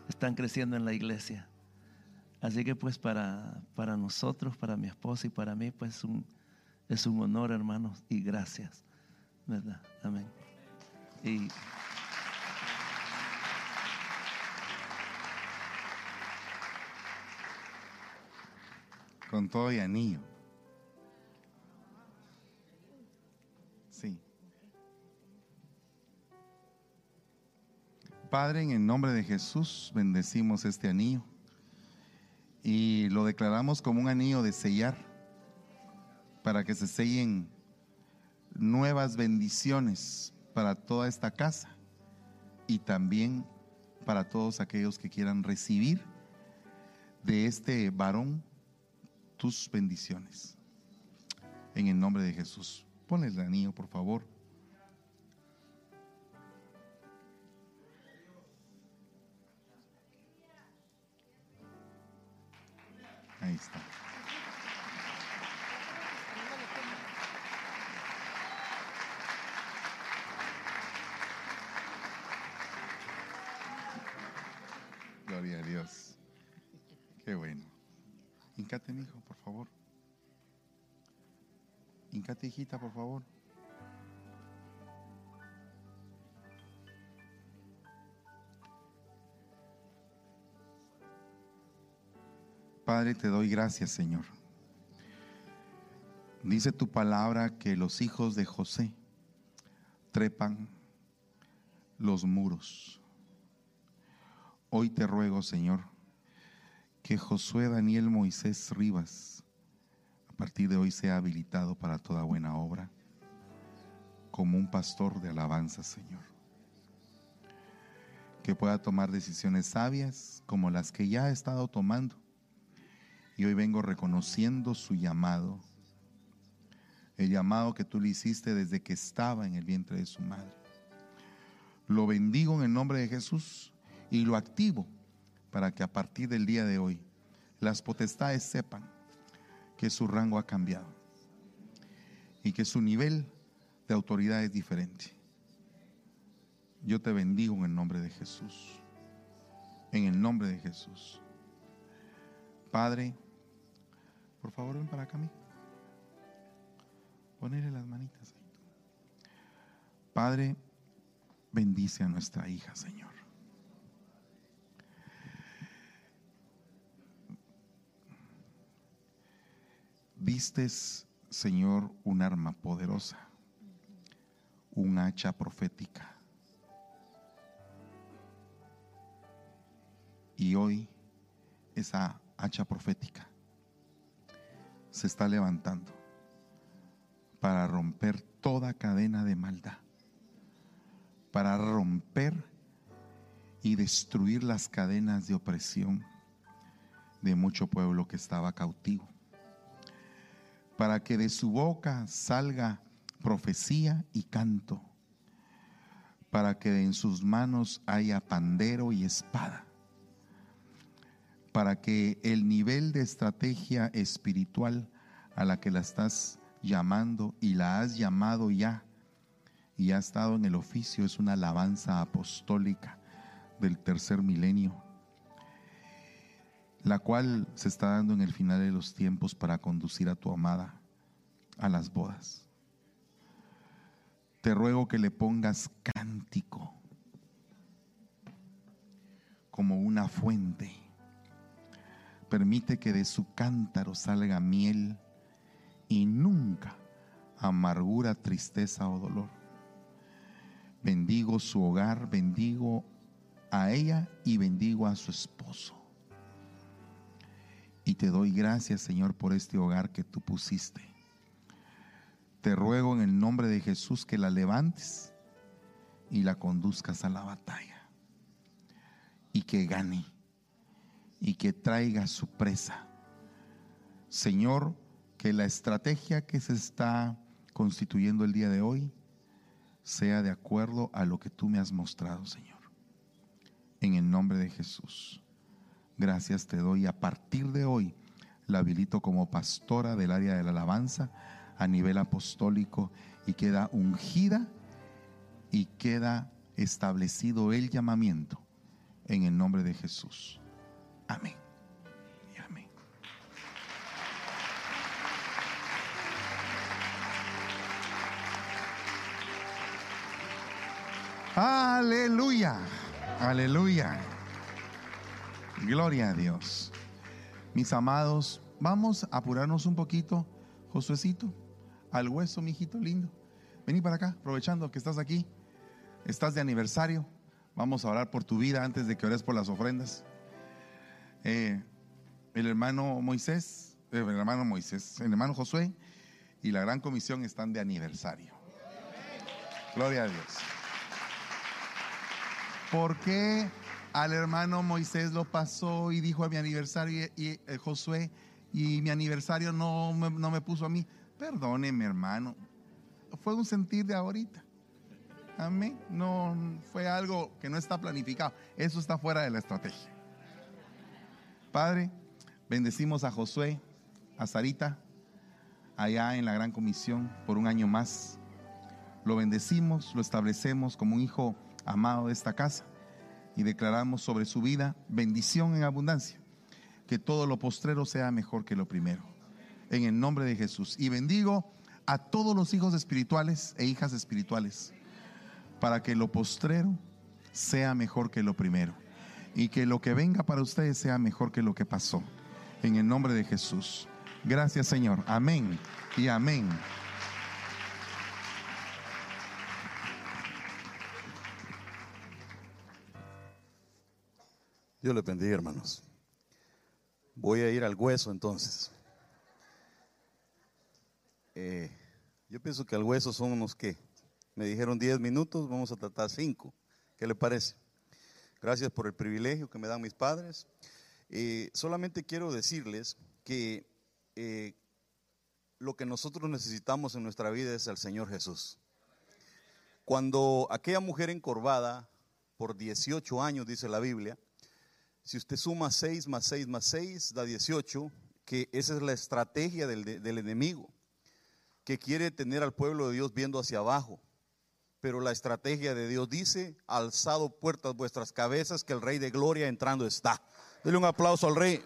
están creciendo en la iglesia. Así que pues para, para nosotros, para mi esposa y para mí, pues un, es un honor, hermanos, y gracias, ¿verdad? Amén. Y con todo y anillo. Sí. Padre, en el nombre de Jesús, bendecimos este anillo y lo declaramos como un anillo de sellar para que se sellen nuevas bendiciones para toda esta casa y también para todos aquellos que quieran recibir de este varón tus bendiciones. En el nombre de Jesús. Ponle el anillo, por favor. Ahí está. Gloria a Dios. Qué bueno. Hincate, hijo, hijita, por favor. Padre, te doy gracias, Señor. Dice tu palabra que los hijos de José trepan los muros. Hoy te ruego, Señor, que Josué Daniel Moisés Rivas a partir de hoy sea habilitado para toda buena obra como un pastor de alabanza, Señor. Que pueda tomar decisiones sabias como las que ya ha estado tomando. Y hoy vengo reconociendo su llamado, el llamado que tú le hiciste desde que estaba en el vientre de su madre. Lo bendigo en el nombre de Jesús y lo activo para que a partir del día de hoy las potestades sepan que su rango ha cambiado y que su nivel de autoridad es diferente. Yo te bendigo en el nombre de Jesús. En el nombre de Jesús. Padre, por favor ven para acá a mí. Ponele las manitas ahí. Padre, bendice a nuestra hija, Señor. Vistes, Señor, un arma poderosa, un hacha profética. Y hoy esa hacha profética se está levantando para romper toda cadena de maldad, para romper y destruir las cadenas de opresión de mucho pueblo que estaba cautivo, para que de su boca salga profecía y canto, para que en sus manos haya pandero y espada para que el nivel de estrategia espiritual a la que la estás llamando y la has llamado ya y ha estado en el oficio es una alabanza apostólica del tercer milenio, la cual se está dando en el final de los tiempos para conducir a tu amada a las bodas. Te ruego que le pongas cántico como una fuente permite que de su cántaro salga miel y nunca amargura, tristeza o dolor. Bendigo su hogar, bendigo a ella y bendigo a su esposo. Y te doy gracias, Señor, por este hogar que tú pusiste. Te ruego en el nombre de Jesús que la levantes y la conduzcas a la batalla y que gane y que traiga su presa. Señor, que la estrategia que se está constituyendo el día de hoy sea de acuerdo a lo que tú me has mostrado, Señor. En el nombre de Jesús. Gracias te doy. A partir de hoy la habilito como pastora del área de la alabanza a nivel apostólico y queda ungida y queda establecido el llamamiento en el nombre de Jesús. Amén. Amén. Aleluya. Aleluya. Gloria a Dios. Mis amados, vamos a apurarnos un poquito, Josuecito, al hueso, mi hijito lindo. Vení para acá, aprovechando que estás aquí. Estás de aniversario. Vamos a orar por tu vida antes de que ores por las ofrendas. Eh, el hermano Moisés, eh, el hermano Moisés, el hermano Josué y la gran comisión están de aniversario. Gloria a Dios. ¿Por qué al hermano Moisés lo pasó y dijo a mi aniversario y, eh, Josué y mi aniversario no me, no me puso a mí? Perdóneme, hermano. Fue un sentir de ahorita. Amén. No fue algo que no está planificado. Eso está fuera de la estrategia. Padre, bendecimos a Josué, a Sarita, allá en la gran comisión por un año más. Lo bendecimos, lo establecemos como un hijo amado de esta casa y declaramos sobre su vida bendición en abundancia. Que todo lo postrero sea mejor que lo primero. En el nombre de Jesús. Y bendigo a todos los hijos espirituales e hijas espirituales para que lo postrero sea mejor que lo primero y que lo que venga para ustedes sea mejor que lo que pasó. En el nombre de Jesús. Gracias Señor. Amén y amén. Dios le bendiga, hermanos. Voy a ir al hueso entonces. Eh, yo pienso que al hueso son unos que me dijeron 10 minutos, vamos a tratar 5. ¿Qué le parece? Gracias por el privilegio que me dan mis padres. Eh, solamente quiero decirles que eh, lo que nosotros necesitamos en nuestra vida es el Señor Jesús. Cuando aquella mujer encorvada por 18 años, dice la Biblia, si usted suma 6 más 6 más 6, da 18, que esa es la estrategia del, enemigo. que quiere tener al pueblo de Dios viendo hacia abajo. Pero la estrategia de Dios dice, alzado puertas vuestras cabezas, que el Rey de Gloria entrando está. Dele un aplauso al Rey.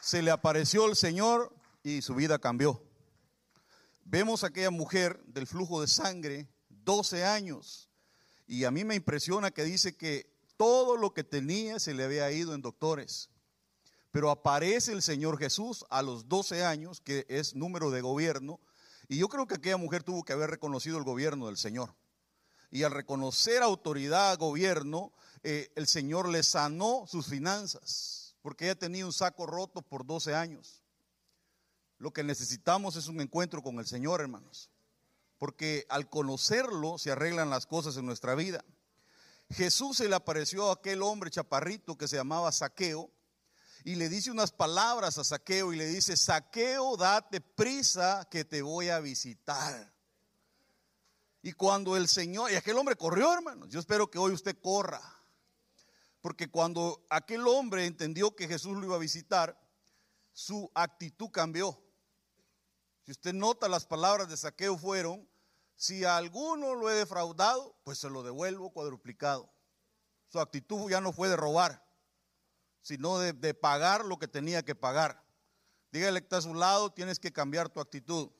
Se le apareció el Señor y su vida cambió. Vemos a aquella mujer del flujo de sangre, 12 años, y a mí me impresiona que dice que todo lo que tenía se le había ido en doctores. Pero aparece el Señor Jesús a los 12 años, que es número de gobierno, y yo creo que aquella mujer tuvo que haber reconocido el gobierno del Señor. Y al reconocer autoridad, gobierno, eh, el Señor le sanó sus finanzas, porque ella tenía un saco roto por 12 años. Lo que necesitamos es un encuentro con el Señor, hermanos, porque al conocerlo se arreglan las cosas en nuestra vida. Jesús se le apareció a aquel hombre chaparrito que se llamaba Saqueo, y le dice unas palabras a Saqueo y le dice, Saqueo, date prisa que te voy a visitar. Y cuando el Señor, y aquel hombre corrió, hermanos, yo espero que hoy usted corra, porque cuando aquel hombre entendió que Jesús lo iba a visitar, su actitud cambió. Si usted nota, las palabras de Saqueo fueron, si a alguno lo he defraudado, pues se lo devuelvo cuadruplicado. Su actitud ya no fue de robar sino de, pagar lo que tenía que pagar. Dígale que está a su lado, tienes que cambiar tu actitud.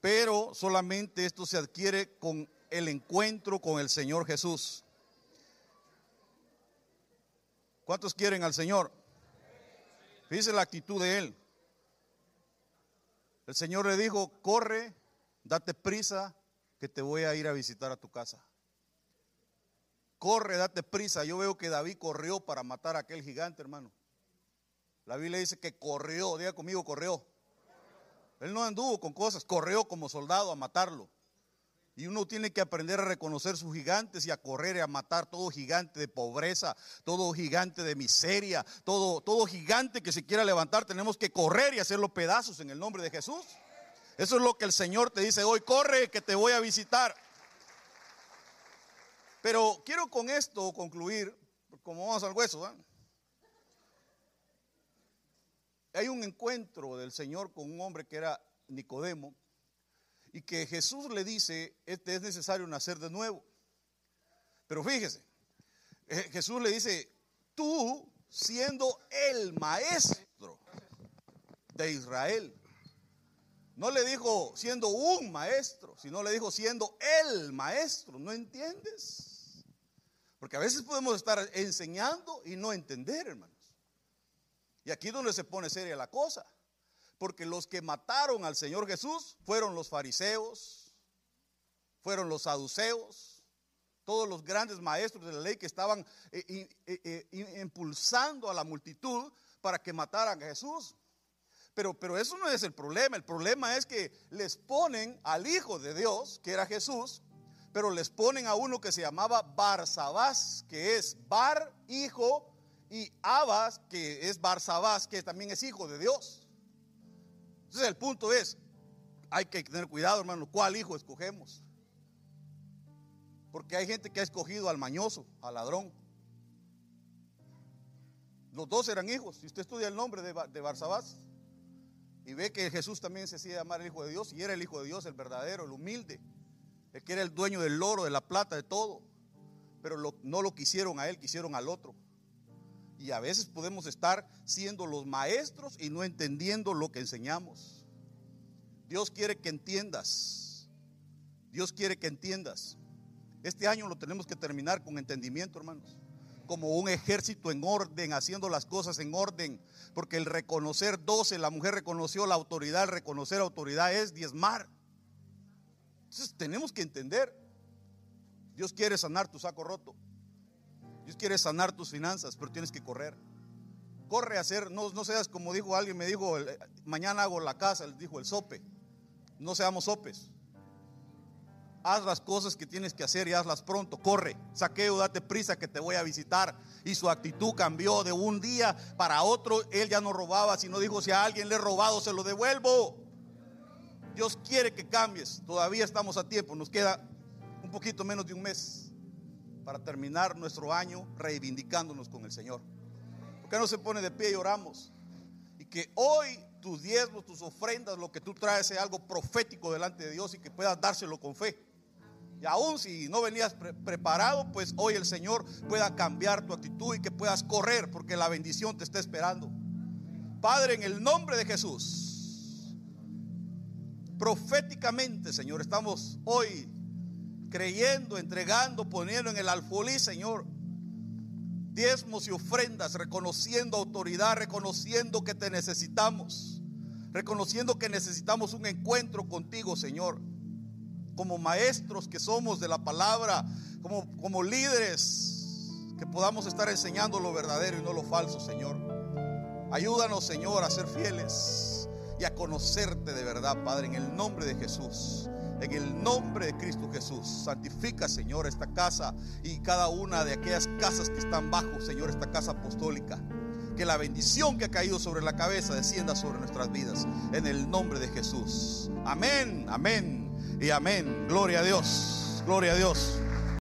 Pero solamente esto se adquiere con el encuentro con el Señor Jesús. ¿Cuántos quieren al Señor? Fíjese la actitud de él. El Señor le dijo, corre, date prisa, que te voy a ir a visitar a tu casa corre, date prisa. Yo veo que David corrió para matar a aquel gigante, hermano. La Biblia dice que corrió, diga conmigo, corrió. Él no anduvo con cosas, corrió como soldado a matarlo. Y uno tiene que aprender a reconocer sus gigantes y a correr y a matar todo gigante de pobreza, todo gigante de miseria, todo, todo gigante que se quiera levantar. Tenemos que correr y hacerlo pedazos en el nombre de Jesús. Eso es lo que el Señor te dice hoy, corre que te voy a visitar. Pero quiero con esto concluir, como vamos al hueso. Hay un encuentro del Señor con un hombre que era Nicodemo y que Jesús le dice, este es necesario nacer de nuevo. Pero fíjese, eh, Jesús le dice, tú siendo el maestro de Israel, no le dijo siendo un maestro, sino le dijo siendo el maestro. ¿No entiendes? Porque a veces podemos estar enseñando y no entender, hermanos. Y aquí es donde se pone seria la cosa. Porque los que mataron al Señor Jesús fueron los fariseos, fueron los saduceos, todos los grandes maestros de la ley que estaban eh, eh, eh, impulsando a la multitud para que mataran a Jesús. Pero, eso no es el problema. El problema es que les ponen al Hijo de Dios, que era Jesús, pero les ponen a uno que se llamaba Barsabás, que es Bar, hijo, y Abas, que es Barsabás, que también es hijo de Dios. Entonces el punto es, hay que tener cuidado, hermano, cuál hijo escogemos. Porque hay gente que ha escogido al mañoso, al ladrón. Los dos eran hijos. Si usted estudia el nombre de, de y ve que Jesús también se hacía llamar el Hijo de Dios y era el Hijo de Dios, el verdadero, el humilde, el que era el dueño del oro, de la plata, de todo. Pero no lo quisieron a él, quisieron al otro. Y a veces podemos estar siendo los maestros y no entendiendo lo que enseñamos. Dios quiere que entiendas. Dios quiere que entiendas. Este año lo tenemos que terminar con entendimiento, hermanos como un ejército en orden, haciendo las cosas en orden. Porque el reconocer 12, la mujer reconoció la autoridad, el reconocer autoridad es diezmar. Entonces tenemos que entender, Dios quiere sanar tu saco roto. Dios quiere sanar tus finanzas, pero tienes que correr. Corre a hacer, no, no seas como dijo alguien, me dijo, mañana hago la casa, dijo el sope. No seamos sopes haz las cosas que tienes que hacer y hazlas pronto. Corre, saqueo, date prisa que te voy a visitar. Y su actitud cambió de un día para otro. Él ya no robaba, sino dijo, si a alguien le he robado, se lo devuelvo. Dios quiere que cambies. Todavía estamos a tiempo. Nos queda un poquito menos de un mes para terminar nuestro año reivindicándonos con el Señor. ¿Por qué no se pone de pie y oramos? Y que hoy tus diezmos, tus ofrendas, lo que tú traes sea algo profético delante de Dios y que puedas dárselo con fe. Y aún si no venías pre- preparado, pues hoy el Señor pueda cambiar tu actitud y que puedas correr porque la bendición te está esperando. Padre, en el nombre de Jesús, proféticamente, Señor, estamos hoy creyendo, entregando, poniendo en el alfolí, Señor, diezmos y ofrendas, reconociendo autoridad, reconociendo que te necesitamos, reconociendo que necesitamos un encuentro contigo, Señor, como maestros que somos de la palabra, como, como líderes, que podamos estar enseñando lo verdadero y no lo falso, Señor. Ayúdanos, Señor, a ser fieles y a conocerte de verdad, Padre, en el nombre de Jesús. En el nombre de Cristo Jesús, santifica, Señor, esta casa y cada una de aquellas casas que están bajo, Señor, esta casa apostólica. Que la bendición que ha caído sobre la cabeza descienda sobre nuestras vidas. En el nombre de Jesús. Amén, amén y amén. Gloria a Dios, gloria a Dios.